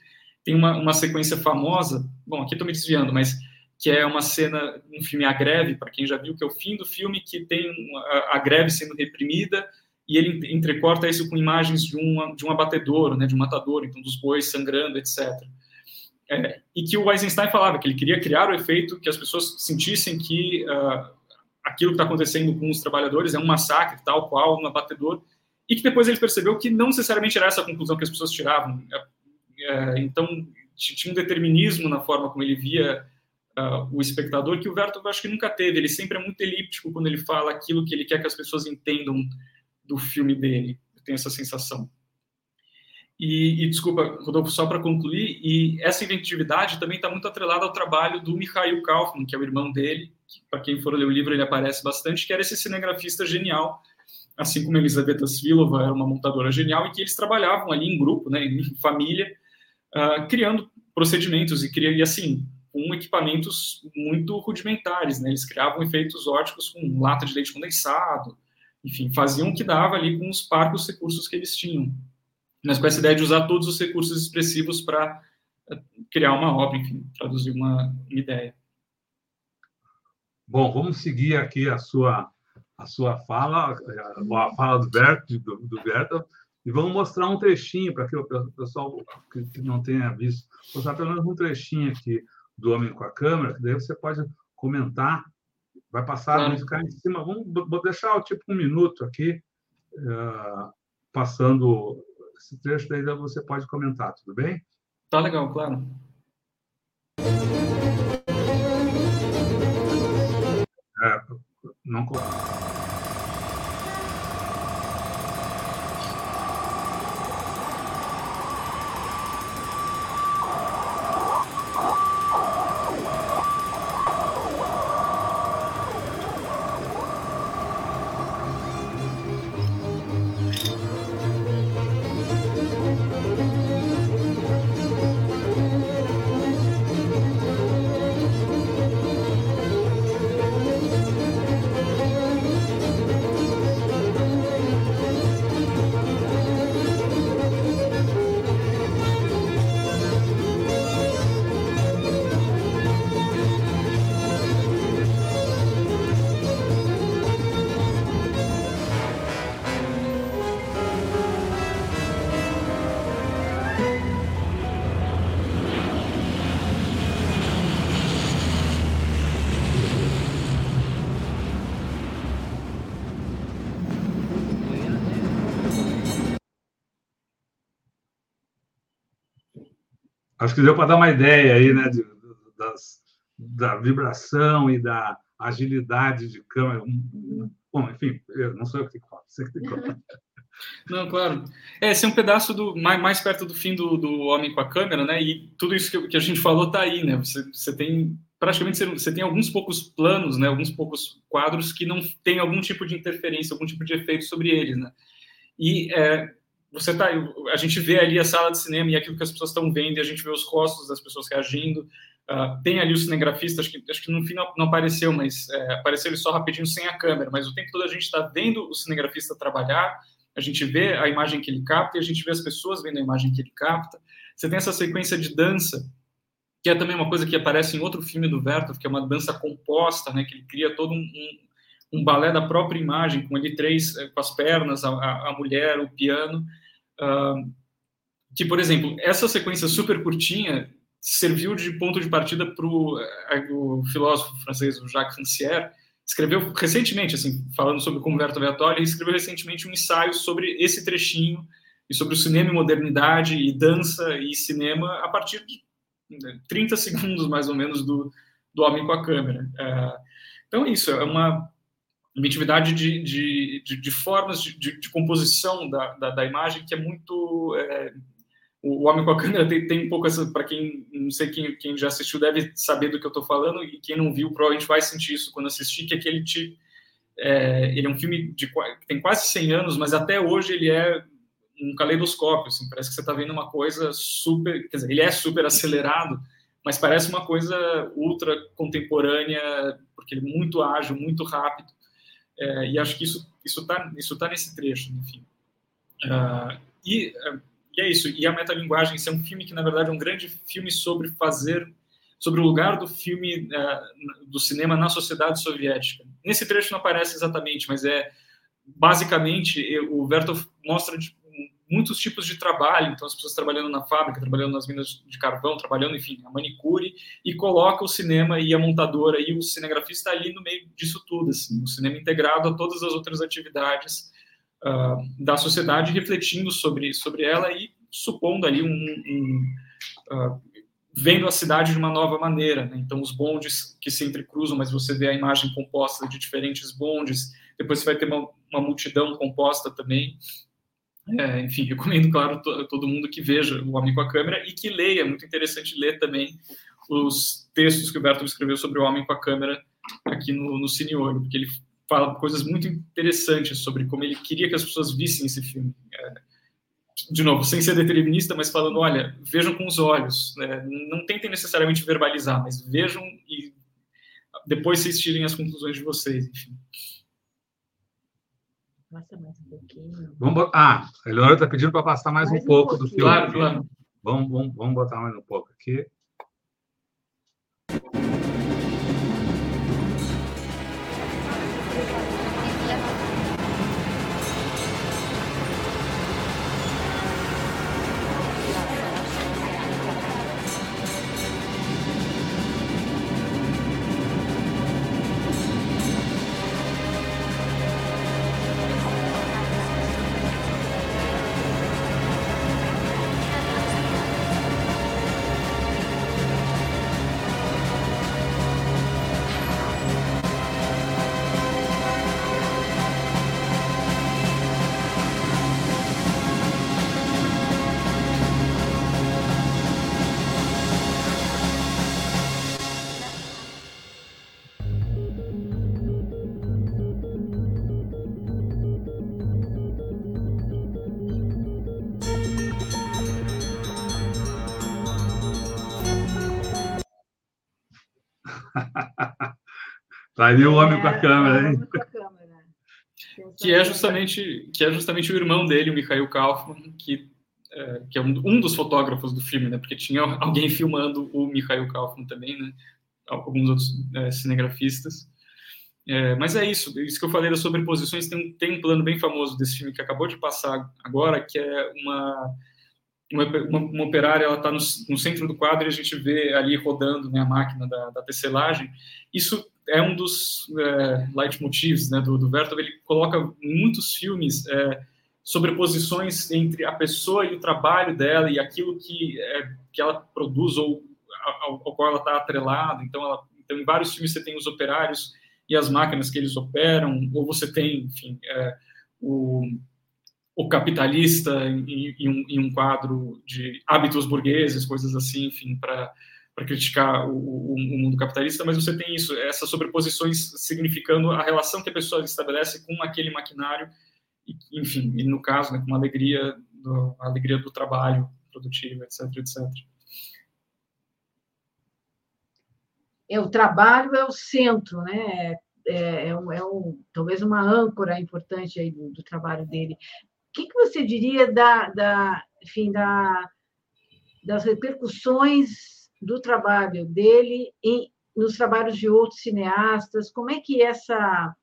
tem uma, uma sequência famosa, bom, aqui estou me desviando, mas que é uma cena, um filme A Greve, para quem já viu, que é o fim do filme, que tem a, a greve sendo reprimida, e ele entrecorta isso com imagens de, uma, de um abatedor, né, de um matador, então dos bois sangrando, etc. É, e que o Eisenstein falava que ele queria criar o efeito que as pessoas sentissem que uh, aquilo que está acontecendo com os trabalhadores é um massacre, tal qual um abatedor, e que depois ele percebeu que não necessariamente era essa a conclusão que as pessoas tiravam. É, é, então, tinha um determinismo na forma como ele via uh, o espectador que o Vertov acho que nunca teve. Ele sempre é muito elíptico quando ele fala aquilo que ele quer que as pessoas entendam do filme dele. Eu tenho essa sensação. E, e, desculpa, Rodolfo, só para concluir, e essa inventividade também está muito atrelada ao trabalho do Mikhail Kaufman, que é o irmão dele, para quem for ler o livro ele aparece bastante, que era esse cinegrafista genial, assim como Elisaveta Svilova era uma montadora genial, e que eles trabalhavam ali em grupo, né, em família, uh, criando procedimentos e, e assim, com equipamentos muito rudimentares, né, eles criavam efeitos óticos com lata de leite condensado, enfim, faziam o que dava ali com os parcos recursos que eles tinham mas com essa ideia de usar todos os recursos expressivos para eh, criar uma obra, enfim, traduzir uma, ideia. Bom, vamos seguir aqui a sua a sua fala, a fala do Berto, do, do Berto, e vamos mostrar um trechinho para que o pessoal que não tenha visto, mostrar pelo menos um trechinho aqui do Homem com a Câmera, que daí você pode comentar, vai passar, claro. ficar em cima, vamos vou deixar tipo um minuto aqui, uh, passando esse trecho daí você pode comentar, tudo bem? Tá legal, claro. É, não Acho que deu para dar uma ideia aí, né, de, das, da vibração e da agilidade de câmera. Bom, enfim, não sou eu que tenho você que tem que falar. Não, claro. É, esse é um pedaço do mais, mais perto do fim do, do Homem com a Câmera, né? E tudo isso que, que a gente falou está aí, né? Você, você tem praticamente você, você tem alguns poucos planos, né? Alguns poucos quadros que não tem algum tipo de interferência, algum tipo de efeito sobre eles, né? E é, você tá, a gente vê ali a sala de cinema e aquilo que as pessoas estão vendo, e a gente vê os rostos das pessoas reagindo. Uh, tem ali o cinegrafista, acho que, acho que no final não apareceu, mas é, apareceu ele só rapidinho sem a câmera, mas o tempo todo a gente está vendo o cinegrafista trabalhar, a gente vê a imagem que ele capta e a gente vê as pessoas vendo a imagem que ele capta. Você tem essa sequência de dança, que é também uma coisa que aparece em outro filme do Werther, que é uma dança composta, né, que ele cria todo um, um, um balé da própria imagem, com ele três, eh, com as pernas, a, a mulher, o piano. Que, por exemplo, essa sequência super curtinha serviu de ponto de partida para eh, o filósofo francês, o Jacques Rancière, escreveu recentemente, assim, falando sobre como Humberto Viatori, escreveu recentemente um ensaio sobre esse trechinho e sobre o cinema e modernidade e dança e cinema a partir de 30 né, segundos, mais ou menos, do, do Homem com a Câmera. É, então, é isso, é uma, uma atividade de, de, de, de formas de, de, composição da, da, da, imagem que é muito é, o Homem com a Câmera tem, tem um pouco essa, para quem não sei quem, quem já assistiu deve saber do que eu estou falando e quem não viu provavelmente vai sentir isso quando assistir que aquele tipo é, ele é um filme de que tem quase 100 anos, mas até hoje ele é um caleidoscópio, assim, parece que você está vendo uma coisa super, quer dizer, ele é super acelerado, mas parece uma coisa ultra contemporânea, porque ele é muito ágil, muito rápido, é, e acho que isso isso está isso tá nesse trecho, enfim. Uh, e e é isso. E a metalinguagem, esse é um filme que, na verdade, é um grande filme sobre fazer, sobre o lugar do filme, uh, do cinema na sociedade soviética. Nesse trecho não aparece exatamente, mas é basicamente o Vertov mostra de, muitos tipos de trabalho, então as pessoas trabalhando na fábrica, trabalhando nas minas de carvão, trabalhando, enfim, a manicure, e coloca o cinema e a montadora e o cinegrafista ali no meio disso tudo, assim, o cinema integrado a todas as outras atividades uh, da sociedade, refletindo sobre, sobre ela e supondo ali um, um uh, vendo a cidade de uma nova maneira. Né? Então, os bondes que se entrecruzam, mas você vê a imagem composta de diferentes bondes. Depois você vai ter uma, uma multidão composta também. É, enfim, recomendo, claro, todo mundo que veja o Homem com a Câmera e que leia. É muito interessante ler também os textos que o Berto escreveu sobre o Homem com a Câmera aqui no, no Cine Olho, porque ele fala coisas muito interessantes sobre como ele queria que as pessoas vissem esse filme. É, de novo, sem ser determinista, mas falando, olha, vejam com os olhos, né? não tentem necessariamente verbalizar, mas vejam e depois vocês tirem as conclusões de vocês, enfim. Um pouquinho. Vamos, ah, a Eleonora está pedindo para passar mais, mais um, um, pouco do filme. Claro, claro. Vamos, vamos, vamos botar mais um pouco aqui. Tá ali o homem é, com a câmera, hein? Que é justamente que é justamente o irmão dele, o Mikhail Kaufman, que é, que é um, um, dos fotógrafos do filme, né? Porque tinha alguém filmando o Mikhail Kaufman também, né? Alguns outros é, cinegrafistas. É, mas é isso, isso que eu falei das sobreposições. Tem, tem um plano bem famoso desse filme que acabou de passar agora, que é uma uma, uma, uma operária ela está no, no, centro do quadro e a gente vê ali rodando né, a máquina da, da tecelagem. Isso é um dos é, leitmotivs né, do, do Vertov. Ele coloca muitos filmes é, sobreposições entre a pessoa e o trabalho dela e aquilo que, é, que ela produz ou ao, ao qual ela está atrelada. Então, ela, então, em vários filmes você tem os operários e as máquinas que eles operam, ou você tem, enfim, é, o, o capitalista em, em, um, em, um, quadro de hábitos burgueses, coisas assim, enfim, para para criticar o, o, o, mundo capitalista, mas você tem isso, essas sobreposições significando a relação que a pessoa estabelece com aquele maquinário, e, enfim, e no caso, né, com uma alegria, do, a alegria do trabalho produtivo, etc, etc. É, o trabalho é o centro, né? É, é, um, é um, talvez uma âncora importante aí do, do trabalho dele. O que, que você diria da, da, enfim, da, das repercussões do trabalho dele em, nos trabalhos de outros cineastas? Como é que essa,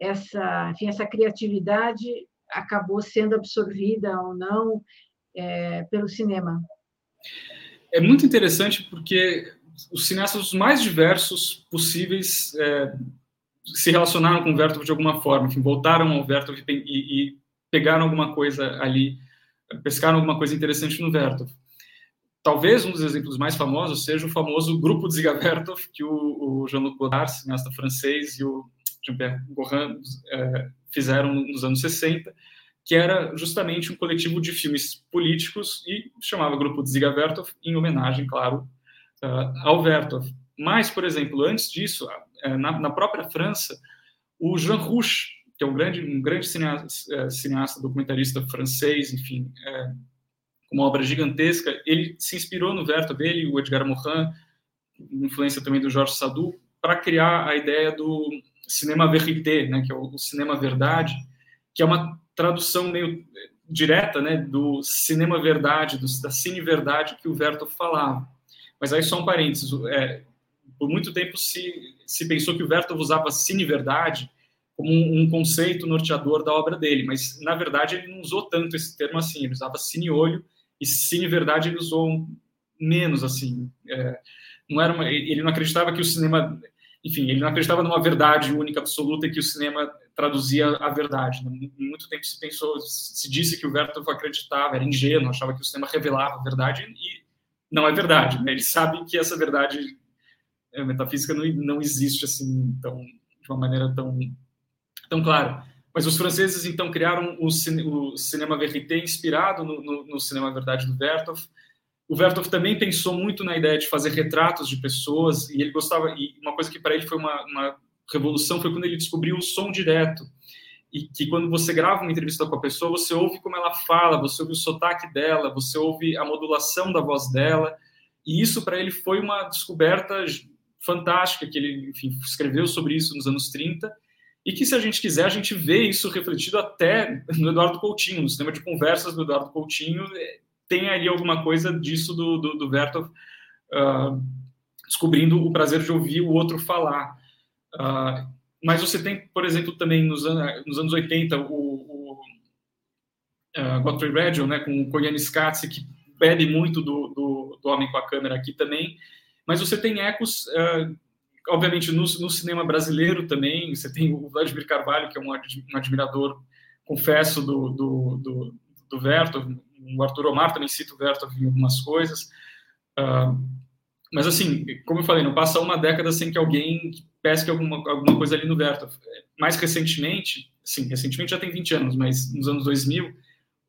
essa, enfim, essa criatividade acabou sendo absorvida ou não é, pelo cinema? É muito interessante porque os cineastas mais diversos possíveis é, se relacionaram com o Vertov de alguma forma, enfim, voltaram ao Vertov e, e, pegaram alguma coisa ali, pescaram alguma coisa interessante no Vertov. Talvez um dos exemplos mais famosos seja o famoso grupo de Zigavertov, que o, o Jean-Luc Godard, cineasta francês, e o Jean-Pierre Gorin é, fizeram nos anos 60, que era justamente um coletivo de filmes políticos e chamava Grupo de Zigavertov em homenagem, claro, uh, ao Vertov. Mas, por exemplo, antes disso, uh, na, na, própria França, o Jean Rouch, que é um grande, um grande cineasta, uh, cineasta documentarista francês, enfim, uma obra gigantesca. Ele se inspirou no Verto dele, o Edgar Morin, influência também do Jorge Sadu, para criar a ideia do cinema vérité, né, que é o, cinema verdade, que é uma tradução meio direta, né, do cinema verdade, do, da cine verdade que o Verto falava. Mas aí só um parênteses, é, por muito tempo se, se pensou que o Verto usava cine verdade como um, um, conceito norteador da obra dele, mas na verdade ele não usou tanto esse termo assim, ele usava cine olho e em verdade, ele usou menos, assim. É, não era uma, ele não acreditava que o cinema... Enfim, ele não acreditava numa verdade única, absoluta, e que o cinema traduzia a verdade. Né? Muito tempo se pensou, se disse que o Vertov acreditava, era ingênuo, achava que o cinema revelava a verdade, e não é verdade. Né? Ele sabe que essa verdade é, metafísica não, não existe assim, tão, de uma maneira tão, tão clara. Mas os franceses, então, criaram o, cine, o cinema verité inspirado no, no, no, cinema verdade do Vertov. O Vertov também pensou muito na ideia de fazer retratos de pessoas, e ele gostava... E uma coisa que para ele foi uma, uma revolução foi quando ele descobriu o som direto. E que quando você grava uma entrevista com a pessoa, você ouve como ela fala, você ouve o sotaque dela, você ouve a modulação da voz dela. E isso para ele foi uma descoberta fantástica, que ele enfim, escreveu sobre isso nos anos 30 e que, se a gente quiser, a gente vê isso refletido até no Eduardo Coutinho, no sistema de conversas do Eduardo Coutinho, é, tem ali alguma coisa disso do, do, do Vertov uh, descobrindo o prazer de ouvir o outro falar. Uh, mas você tem, por exemplo, também nos, an nos anos 80, o, o uh, Gottfried Reggio, né, com o Koyaanisqatsi, Skatsi, que bebe muito do, do, do, Homem com a Câmera aqui também, mas você tem ecos uh, obviamente, no, no, cinema brasileiro também, você tem o Vladimir Carvalho, que é um, um admirador, confesso, do, do, do, do Vertov, o Arthur Omar também cita o Vertov em algumas coisas. Uh, mas, assim, como eu falei, não passa uma década sem que alguém pesque alguma, alguma coisa ali no Vertov. Mais recentemente, sim, recentemente já tem 20 anos, mas nos anos 2000,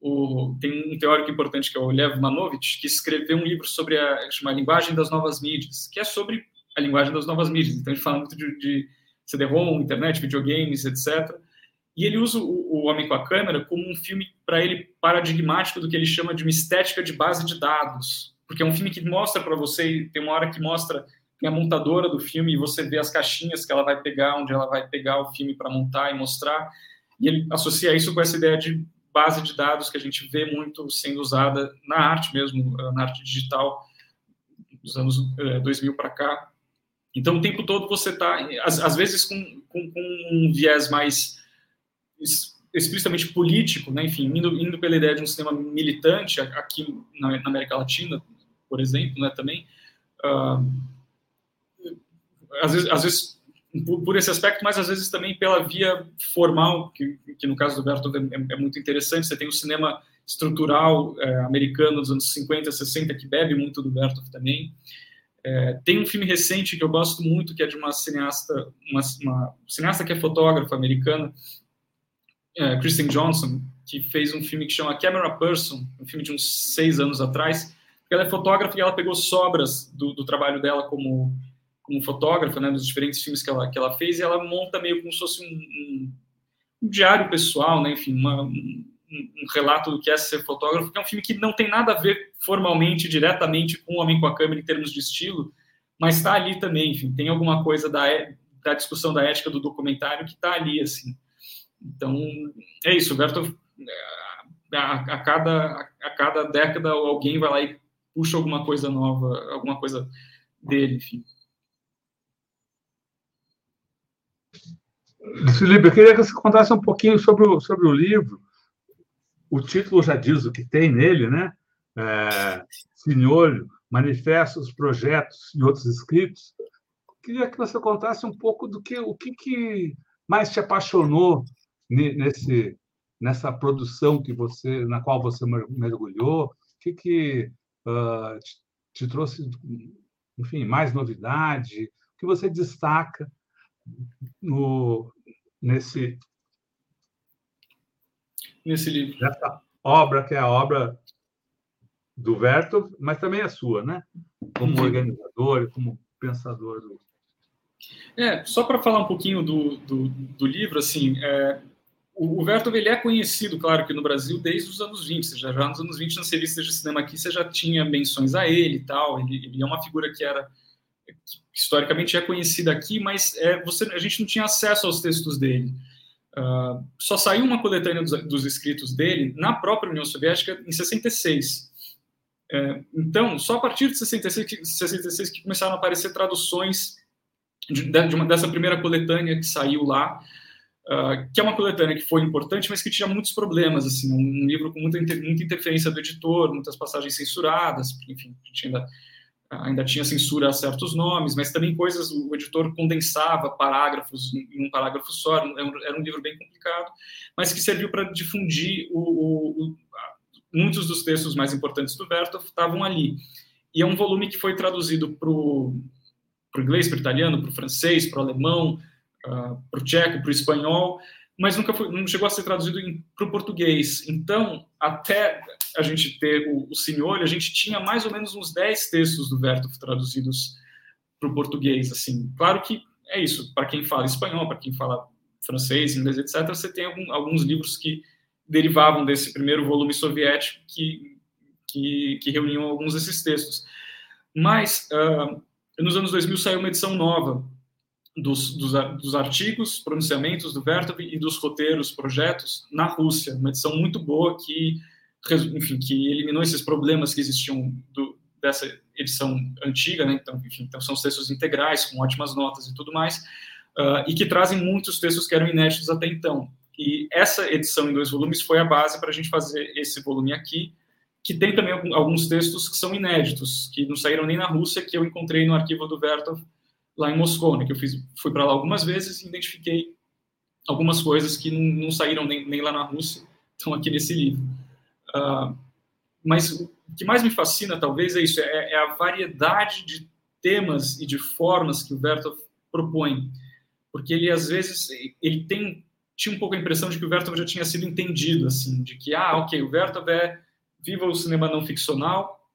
o, tem um teórico importante que é o Lev Manovich, que escreveu um livro sobre a, linguagem das novas mídias, que é sobre a linguagem das novas mídias. Então, a gente fala muito de, de CD-ROM, internet, videogames, etc. E ele usa o, o Homem com a Câmera como um filme, para ele, paradigmático do que ele chama de uma estética de base de dados. Porque é um filme que mostra para você, tem uma hora que mostra tem a montadora do filme e você vê as caixinhas que ela vai pegar, onde ela vai pegar o filme para montar e mostrar. E ele associa isso com essa ideia de base de dados que a gente vê muito sendo usada na arte mesmo, na arte digital, dos anos 2000 eh, para cá. Então, o tempo todo você está, às, às, vezes, com, com, com, um viés mais explicitamente político, né? enfim, indo, indo pela ideia de um sistema militante aqui na, na América Latina, por exemplo, né, também. Uh, às, vezes, às vezes, por, por, esse aspecto, mas às vezes também pela via formal, que, que no caso do Bertolt é, é, muito interessante. Você tem o cinema estrutural é, americano dos anos 50, 60, que bebe muito do Bertolt também. É, tem um filme recente que eu gosto muito, que é de uma cineasta, uma, uma cineasta que é fotógrafa americana, é, Kristen Johnson, que fez um filme que chama Camera Person, um filme de uns seis anos atrás. Ela é fotógrafa e ela pegou sobras do, do trabalho dela como, como fotógrafa, né, dos diferentes filmes que ela, que ela fez, e ela monta meio como se fosse um, um, um diário pessoal, né, enfim, uma, um, um, relato do que é ser fotógrafo, que é um filme que não tem nada a ver formalmente, diretamente com o Homem com a Câmera em termos de estilo, mas está ali também, enfim, tem alguma coisa da, da discussão da ética do documentário que está ali, assim. Então, é isso, o Berto, é, a, a, cada, a cada década alguém vai lá e puxa alguma coisa nova, alguma coisa dele, enfim. Felipe, eu queria que você contasse um pouquinho sobre o, sobre o livro, o título já diz o que tem nele, né? É, Senhor, manifestos, projetos e outros escritos. Queria que você contasse um pouco do que o que, que mais te apaixonou nesse nessa produção que você na qual você mergulhou, o que que uh, te, te trouxe, enfim, mais novidade, o que você destaca no nesse nesse livro. Nessa obra, que é a obra do Vertov, mas também a sua, né? Como Sim. organizador e como pensador do. É, só para falar um pouquinho do, do, do livro, assim, é, o, o Vertov ele é conhecido, claro, que no Brasil desde os anos 20, já, já nos anos 20 nas revistas de cinema aqui você já tinha menções a ele e tal, ele, ele é uma figura que era que, historicamente é conhecida aqui, mas é, você, a gente não tinha acesso aos textos dele. Uh, só saiu uma coletânea dos, dos, escritos dele na própria União Soviética em 66. É, então, só a partir de 66, 66 que começaram a aparecer traduções de, de uma, dessa primeira coletânea que saiu lá, uh, que é uma coletânea que foi importante, mas que tinha muitos problemas, assim, um livro com muita, muita interferência do editor, muitas passagens censuradas, enfim, a gente ainda ainda tinha censura a certos nomes, mas também coisas, o editor condensava parágrafos em um parágrafo só, era um, era um livro bem complicado, mas que serviu para difundir o, o, o, muitos dos textos mais importantes do Vertov estavam ali. E é um volume que foi traduzido para o inglês, para o italiano, para o francês, para o alemão, uh, para o tcheco, para o espanhol, mas nunca foi, não chegou a ser traduzido para o português. Então, até a gente ter o, o a gente tinha mais ou menos uns 10 textos do Vertov traduzidos para o português. Assim, claro que é isso, para quem fala espanhol, para quem fala francês, inglês, etc., você tem algum, alguns livros que derivavam desse primeiro volume soviético que, que, que reuniam alguns desses textos. Mas, uh, nos anos 2000 saiu uma edição nova dos, dos, dos, artigos, pronunciamentos do Vertov e dos roteiros, projetos na Rússia. Uma edição muito boa que, enfim, que eliminou esses problemas que existiam do, dessa edição antiga, né? Então, enfim, então são textos integrais com ótimas notas e tudo mais, uh, e que trazem muitos textos que eram inéditos até então. E essa edição em dois volumes foi a base para a gente fazer esse volume aqui, que tem também alguns textos que são inéditos, que não saíram nem na Rússia, que eu encontrei no arquivo do Vertov lá em Moscou, né, que eu fiz, fui para lá algumas vezes e identifiquei algumas coisas que não, não saíram nem, nem, lá na Rússia, estão aqui nesse livro. Uh, mas o que mais me fascina, talvez, é isso, é, é, a variedade de temas e de formas que o Vertov propõe, porque ele, às vezes, ele tem, tinha um pouco a impressão de que o Vertov já tinha sido entendido, assim, de que, ah, ok, o Vertov é viva o cinema não ficcional,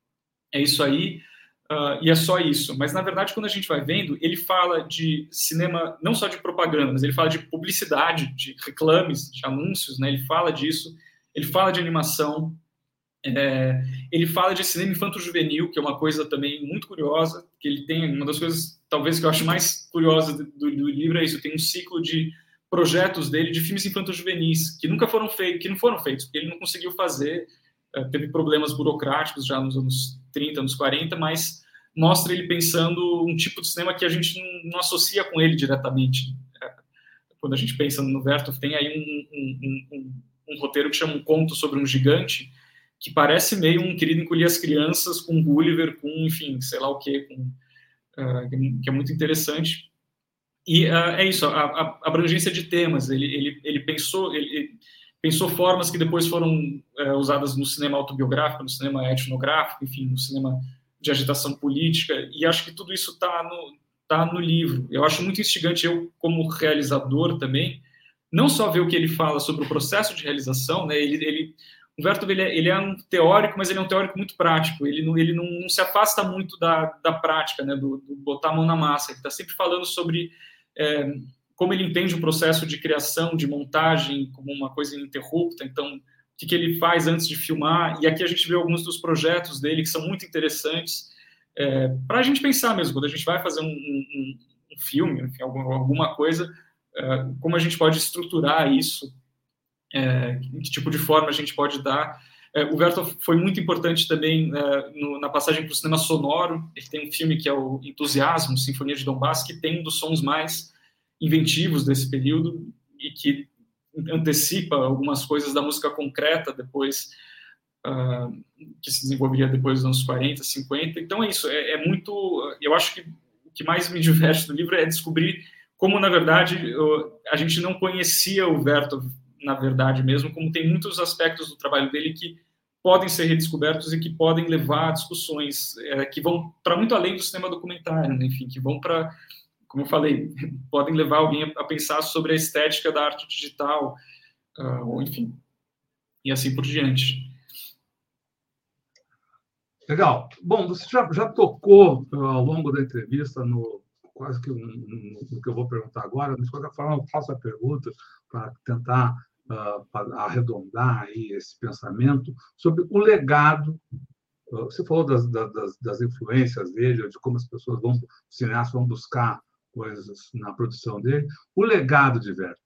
é isso aí, Uh, e é só isso. Mas, na verdade, quando a gente vai vendo, ele fala de cinema, não só de propaganda, mas ele fala de publicidade, de reclames, de anúncios, né? ele fala disso, ele fala de animação, é, ele fala de cinema infanto-juvenil, que é uma coisa também muito curiosa, que ele tem, uma das coisas, talvez, que eu acho mais curiosa do, do, livro é isso, tem um ciclo de projetos dele de filmes infanto-juvenis, que nunca foram feitos, que não foram feitos, porque ele não conseguiu fazer, é, teve problemas burocráticos já nos anos 30, anos 40, mas mostra ele pensando um tipo de cinema que a gente não, não associa com ele diretamente. É, quando a gente pensa no Vertov, tem aí um, um, um, um, roteiro que chama Um Conto sobre um Gigante, que parece meio um Querido Encolher as Crianças com Gulliver, com, enfim, sei lá o quê, com, uh, que é muito interessante. e uh, é isso, a, a, abrangência de temas. Ele, ele, ele pensou, ele pensou formas que depois foram uh, usadas no cinema autobiográfico, no cinema etnográfico, enfim, no cinema de agitação política. E acho que tudo isso está no, tá no livro. Eu acho muito instigante, eu, como realizador também, não só ver o que ele fala sobre o processo de realização, né? Ele, ele o Vertov ele é, ele é, um teórico, mas ele é um teórico muito prático. Ele não, ele não, não se afasta muito da, da prática, né? Do, do, botar a mão na massa. Ele está sempre falando sobre é, como ele entende o processo de criação, de montagem, como uma coisa ininterrupta. Então, o que, que ele faz antes de filmar? E aqui a gente vê alguns dos projetos dele que são muito interessantes é, para a gente pensar mesmo quando a gente vai fazer um, um, um filme, enfim, alguma coisa é, como a gente pode estruturar isso, é, que tipo de forma a gente pode dar. É, o Verto foi muito importante também no, na passagem para o cinema sonoro. Ele tem um filme que é o Entusiasmo, Sinfonia de Donbass, que tem um dos sons mais inventivos desse período e que antecipa algumas coisas da música concreta depois uh, que se desenvolveria depois dos anos 40, 50. Então é isso, é, é, muito. Eu acho que o que mais me diverte no livro é descobrir como na verdade a gente não conhecia o Vertov na verdade mesmo, como tem muitos aspectos do trabalho dele que podem ser redescobertos e que podem levar a discussões é, que vão para muito além do cinema documentário, né? enfim, que vão para, como eu falei, podem levar alguém a, pensar sobre a estética da arte digital, uh, ou enfim, e assim por diante. Legal. Bom, você já, já tocou uh, ao longo da entrevista no quase que no, que eu vou perguntar agora, mas de qualquer forma eu faço a pergunta para tentar uh, arredondar aí esse pensamento sobre o legado. Você falou das, das, das, influências dele, de como as pessoas vão, os cineastas vão buscar coisas na produção dele. O legado de Verto.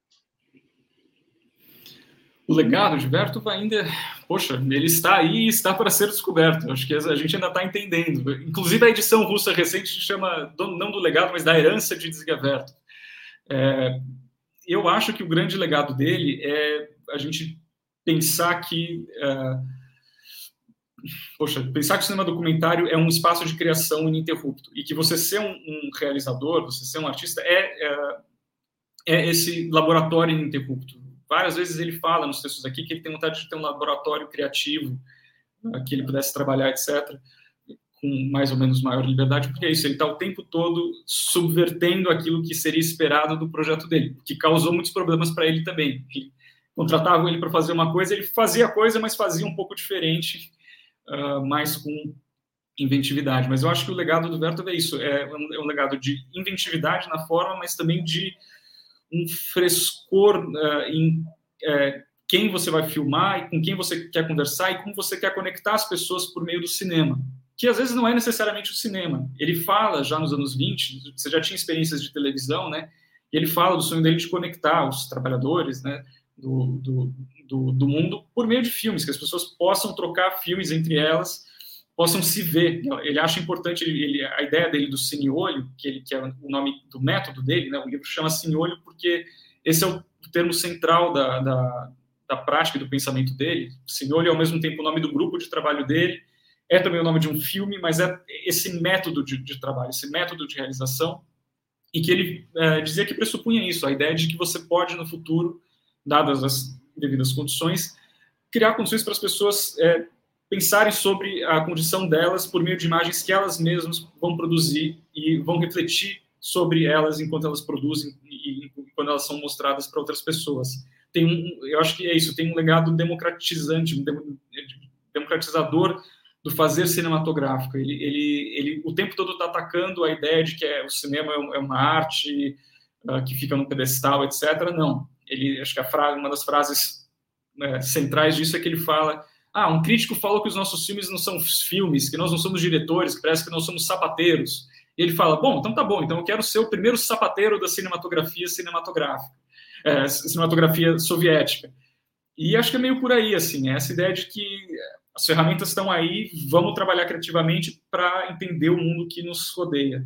O legado de Verto ainda, poxa, ele está aí e está para ser descoberto. Acho que a gente ainda está entendendo. Inclusive a edição russa recente chama não do legado, mas da herança de Dziga É, eu acho que o grande legado dele é a gente pensar que é, poxa, pensar que o cinema documentário é um espaço de criação ininterrupto e que você ser um, um realizador, você ser um artista é, é, é esse laboratório ininterrupto Várias vezes ele fala nos textos aqui que ele tem vontade de ter um laboratório criativo, né, que ele pudesse trabalhar, etc., com mais ou menos maior liberdade, porque é isso, ele está o tempo todo subvertendo aquilo que seria esperado do projeto dele, que causou muitos problemas para ele também. contratavam ele para fazer uma coisa, ele fazia a coisa, mas fazia um pouco diferente, uh, mais com inventividade. Mas eu acho que o legado do Vertov é isso, é um, é um legado de inventividade na forma, mas também de um frescor uh, em uh, quem você vai filmar e com quem você quer conversar e como você quer conectar as pessoas por meio do cinema. Que às vezes não é necessariamente o cinema. Ele fala já nos anos 20, você já tinha experiências de televisão, né? E ele fala do sonho dele de conectar os trabalhadores, né? Do, do, do, do mundo por meio de filmes, que as pessoas possam trocar filmes entre elas possam se ver. Ele acha importante ele, a ideia dele do cine-olho, que, ele, que é o nome do método dele, né? o livro chama cine-olho porque esse é o termo central da, da, da prática e do pensamento dele. Cine-olho é ao mesmo tempo o nome do grupo de trabalho dele, é também o nome de um filme, mas é esse método de, de trabalho, esse método de realização, e que ele é, dizia que pressupunha isso, a ideia de que você pode, no futuro, dadas as devidas condições, criar condições para as pessoas é, pensarem sobre a condição delas por meio de imagens que elas mesmas vão produzir e vão refletir sobre elas enquanto elas produzem e, e quando elas são mostradas para outras pessoas. Tem um, eu acho que é isso, tem um legado democratizante, democratizador do fazer cinematográfico. Ele, ele, ele o tempo todo está atacando a ideia de que é, o cinema é, é uma arte uh, que fica no pedestal, etc. Não. Ele, acho que a frase, uma das frases né, centrais disso é que ele fala ah, um crítico falou que os nossos filmes não são filmes, que nós não somos diretores, que parece que nós somos sapateiros. E ele fala: bom, então tá bom, então eu quero ser o primeiro sapateiro da cinematografia cinematográfica, é, cinematografia soviética. E acho que é meio por aí, assim, é essa ideia de que as ferramentas estão aí, vamos trabalhar criativamente para entender o mundo que nos rodeia.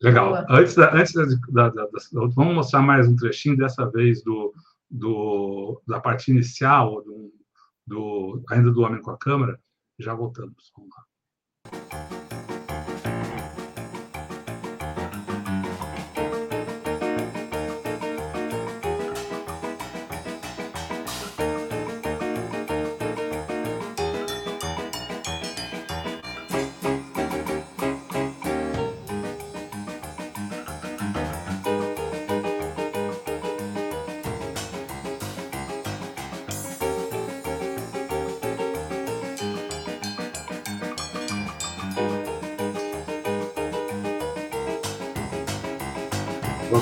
Legal. Boa. Antes, da, antes da, da, da, vamos mostrar mais um trechinho dessa vez do, do da parte inicial do, do, ainda do homem com a câmera. Já voltamos. Vamos lá.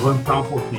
Vou avançar um pouquinho.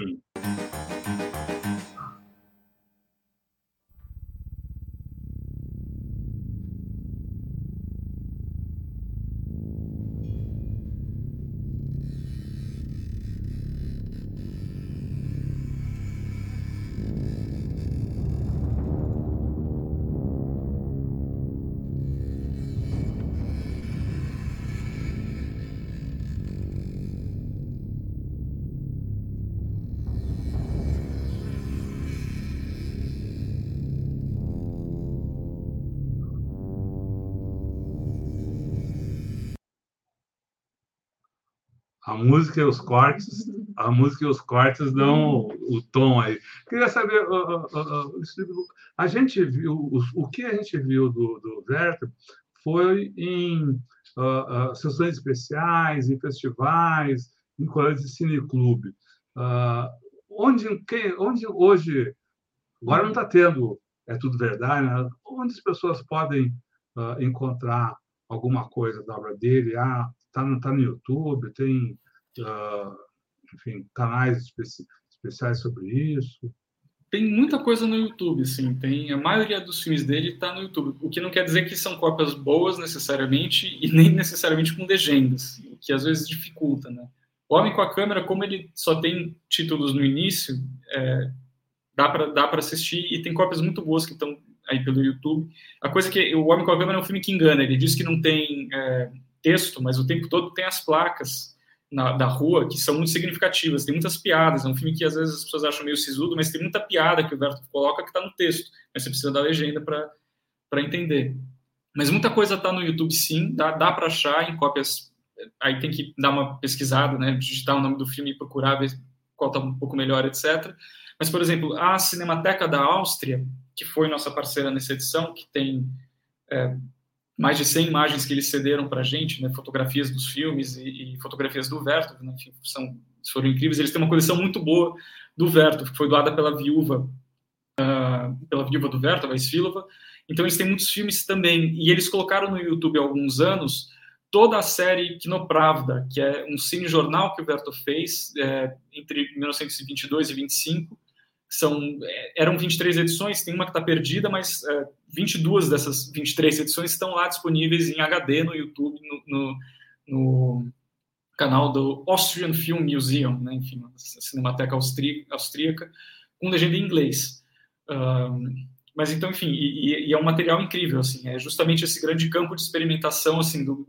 Música e os cortes, a música e os cortes dão o, tom aí. Queria saber, a gente viu, o, que a gente viu do, do Werther foi em sessões especiais, em festivais, em colégios de cineclube. onde, quem, onde hoje, agora não está tendo, é tudo verdade, né? onde as pessoas podem encontrar alguma coisa da obra dele? Ah, Está tá no YouTube, tem, uh, enfim, canais especi especiais sobre isso. Tem muita coisa no YouTube, sim. Tem a maioria dos filmes dele está no YouTube. O que não quer dizer que são cópias boas necessariamente e nem necessariamente com legendas, o que às vezes dificulta, né? O Homem com a Câmera, como ele só tem títulos no início, é, dá para dá para assistir e tem cópias muito boas que estão aí pelo YouTube. A coisa é que o Homem com a Câmera é um filme que engana. Ele diz que não tem é, texto, mas o tempo todo tem as placas na, da rua que são muito significativas. Tem muitas piadas. É um filme que às vezes as pessoas acham meio sisudo, mas tem muita piada que o Berto coloca que está no texto. Mas você precisa da legenda para entender. Mas muita coisa está no YouTube, sim. Dá, dá para achar em cópias. Aí tem que dar uma pesquisada, né? Digitar o nome do filme e procurar ver qual está um pouco melhor, etc. Mas, por exemplo, a Cinemateca da Áustria, que foi nossa parceira nessa edição, que tem é, mais de 100 imagens que eles cederam para a gente, né, fotografias dos filmes e, e fotografias do Verto, né, são, foram incríveis. Eles têm uma coleção muito boa do Verto, que foi doada pela viúva, uh, pela viúva do Verto, a Vaisfilova. Então eles têm muitos filmes também. E eles colocaram no YouTube há alguns anos toda a série Kinopravda, que é um cine-jornal que o Verto fez é, entre 1922 e 25, são é, eram 23 edições, tem uma que está perdida, mas é, 22 dessas 23 edições estão lá disponíveis em HD no YouTube, no, no, no canal do Austrian Film Museum, né, enfim, a Cinemateca Austríaca, com legenda em inglês. Um, mas então, enfim, e, e, é um material incrível, assim, é justamente esse grande campo de experimentação, assim, do,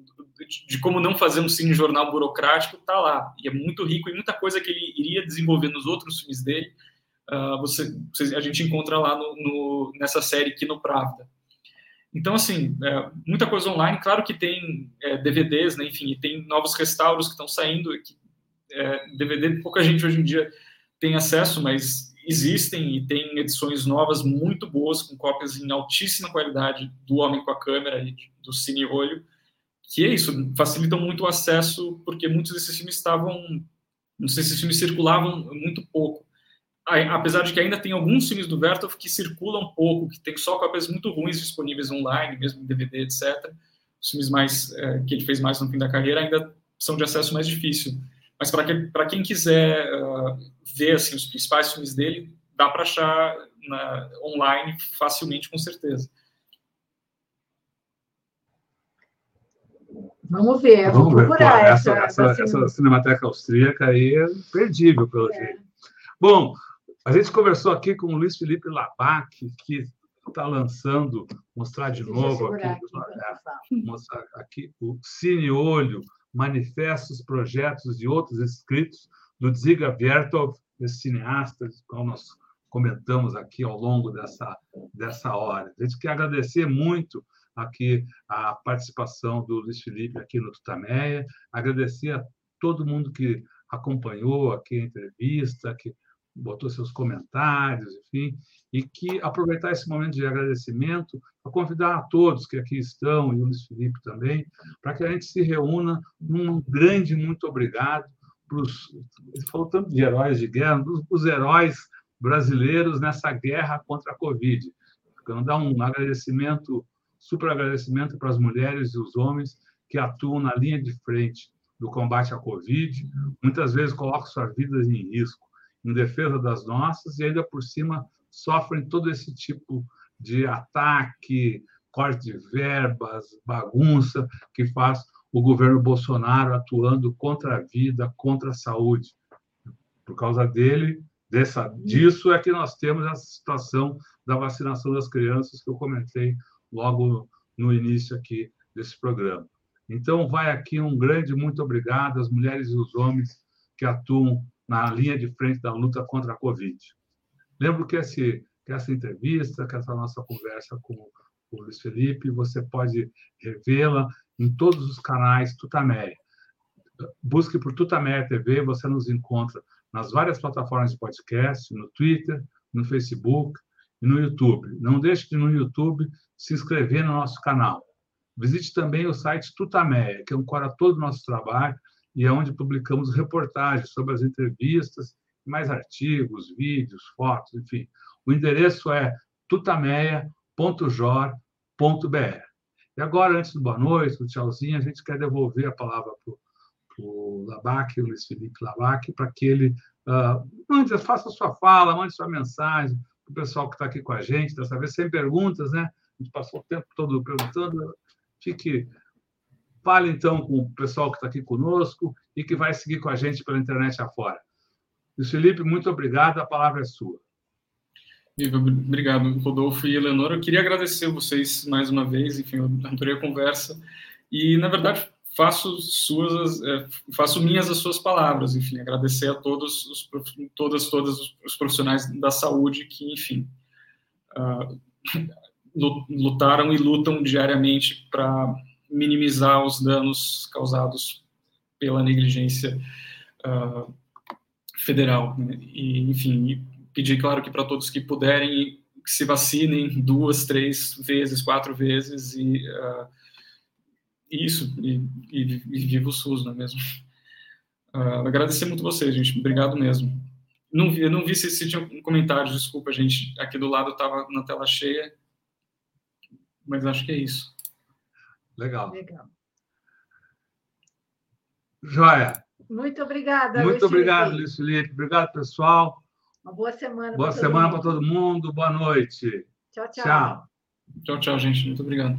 de, como não fazer um cine jornal burocrático, está lá, e é muito rico e muita coisa que ele iria desenvolver nos outros filmes dele, você, você, a gente encontra lá no, no, nessa série aqui no Pravda. Então, assim, é, muita coisa online. Claro que tem é, DVDs, né, enfim, tem novos restauros que estão saindo. Que, é, DVD, pouca gente hoje em dia tem acesso, mas existem e tem edições novas muito boas, com cópias em altíssima qualidade do Homem com a Câmera e do Cine Olho, que é isso, facilitam muito o acesso, porque muitos desses filmes estavam, não sei se esses filmes circulavam muito pouco apesar de que ainda tem alguns filmes do Vertov que circulam um pouco, que tem só cópias muito ruins disponíveis online, mesmo em DVD, etc. Os filmes mais é, que ele fez mais no fim da carreira ainda são de acesso mais difícil. Mas para que, quem quiser uh, ver assim, os principais filmes dele, dá para achar na, online facilmente, com certeza. Vamos ver, vamos procurar ver. essa, essa, essa, essa, cinemateca austríaca aí é perdível, pelo é. jeito. Bom, a gente conversou aqui com o Luiz Felipe Labac, que está lançando, mostrar de novo aqui, é, mostrar aqui o Cine Olho, manifestos, projetos e outros escritos do Dziga Vertov, esse cineasta, como nós comentamos aqui ao longo dessa, dessa hora. A gente quer agradecer muito aqui a participação do Luiz Felipe aqui no Tutameia, agradecer a todo mundo que acompanhou aqui a entrevista, que botou seus comentários, enfim, e que aproveitar esse momento de agradecimento para convidar a todos que aqui estão, e o Luiz Felipe também, para que a gente se reúna num grande muito obrigado para os. Ele falou tanto de heróis de guerra, os heróis brasileiros nessa guerra contra a Covid. Então, dar um agradecimento, super agradecimento para as mulheres e os homens que atuam na linha de frente do combate à Covid, muitas vezes colocam suas vidas em risco em defesa das nossas e ainda por cima sofrem todo esse tipo de ataque, corte de verbas, bagunça que faz o governo Bolsonaro atuando contra a vida, contra a saúde. Por causa dele, dessa, disso é que nós temos essa situação da vacinação das crianças que eu comentei logo no início aqui desse programa. Então, vai aqui um grande muito obrigado às mulheres e os homens que atuam na linha de frente da luta contra a Covid. Lembro que, esse, que essa entrevista, que essa nossa conversa com o Luiz Felipe, você pode revê-la em todos os canais Tutameia. Busque por Tutameia TV, você nos encontra nas várias plataformas de podcast, no Twitter, no Facebook e no YouTube. Não deixe de, no YouTube, se inscrever no nosso canal. Visite também o site Tutameia, que é um cora todo o nosso trabalho e é onde publicamos reportagens sobre as entrevistas, mais artigos, vídeos, fotos, enfim. O endereço é tutameia.jor.br. E agora, antes do boa noite, do tchauzinho, a gente quer devolver a palavra para o Labac, o Luiz Felipe Labac, para que ele uh, mande, faça sua fala, mande sua mensagem para o pessoal que está aqui com a gente, dessa vez sem perguntas, né? A gente passou o tempo todo perguntando. Fique Fale, então, com o pessoal que está aqui conosco e que vai seguir com a gente pela internet afora. Luiz Felipe, muito obrigado, a palavra é sua. Obrigado, Rodolfo e Eleonora. Eu queria agradecer vocês mais uma vez, enfim, eu adorei a conversa. E, na verdade, faço suas, é, faço minhas as suas palavras, enfim, agradecer a todos os todas todas os profissionais da saúde que, enfim, uh, lutaram e lutam diariamente para minimizar os danos causados pela negligência uh, federal. Né? E, enfim, pedir, claro, que para todos que puderem, que se vacinem duas, três vezes, quatro vezes e uh, isso, e, e, e, viva o SUS, não é mesmo? Uh, agradecer muito vocês, gente. Obrigado mesmo. Não vi, não vi se, se tinha um comentário, desculpa, gente. Aqui do lado estava na tela cheia, mas acho que é isso. Legal. Legal. Joia. Muito obrigada. Muito Luiz obrigado, Felipe. Luiz Felipe. Obrigado, pessoal. Uma boa semana. Boa semana para todo mundo. Boa noite. Tchau, tchau. Tchau, tchau, tchau gente. Muito obrigado.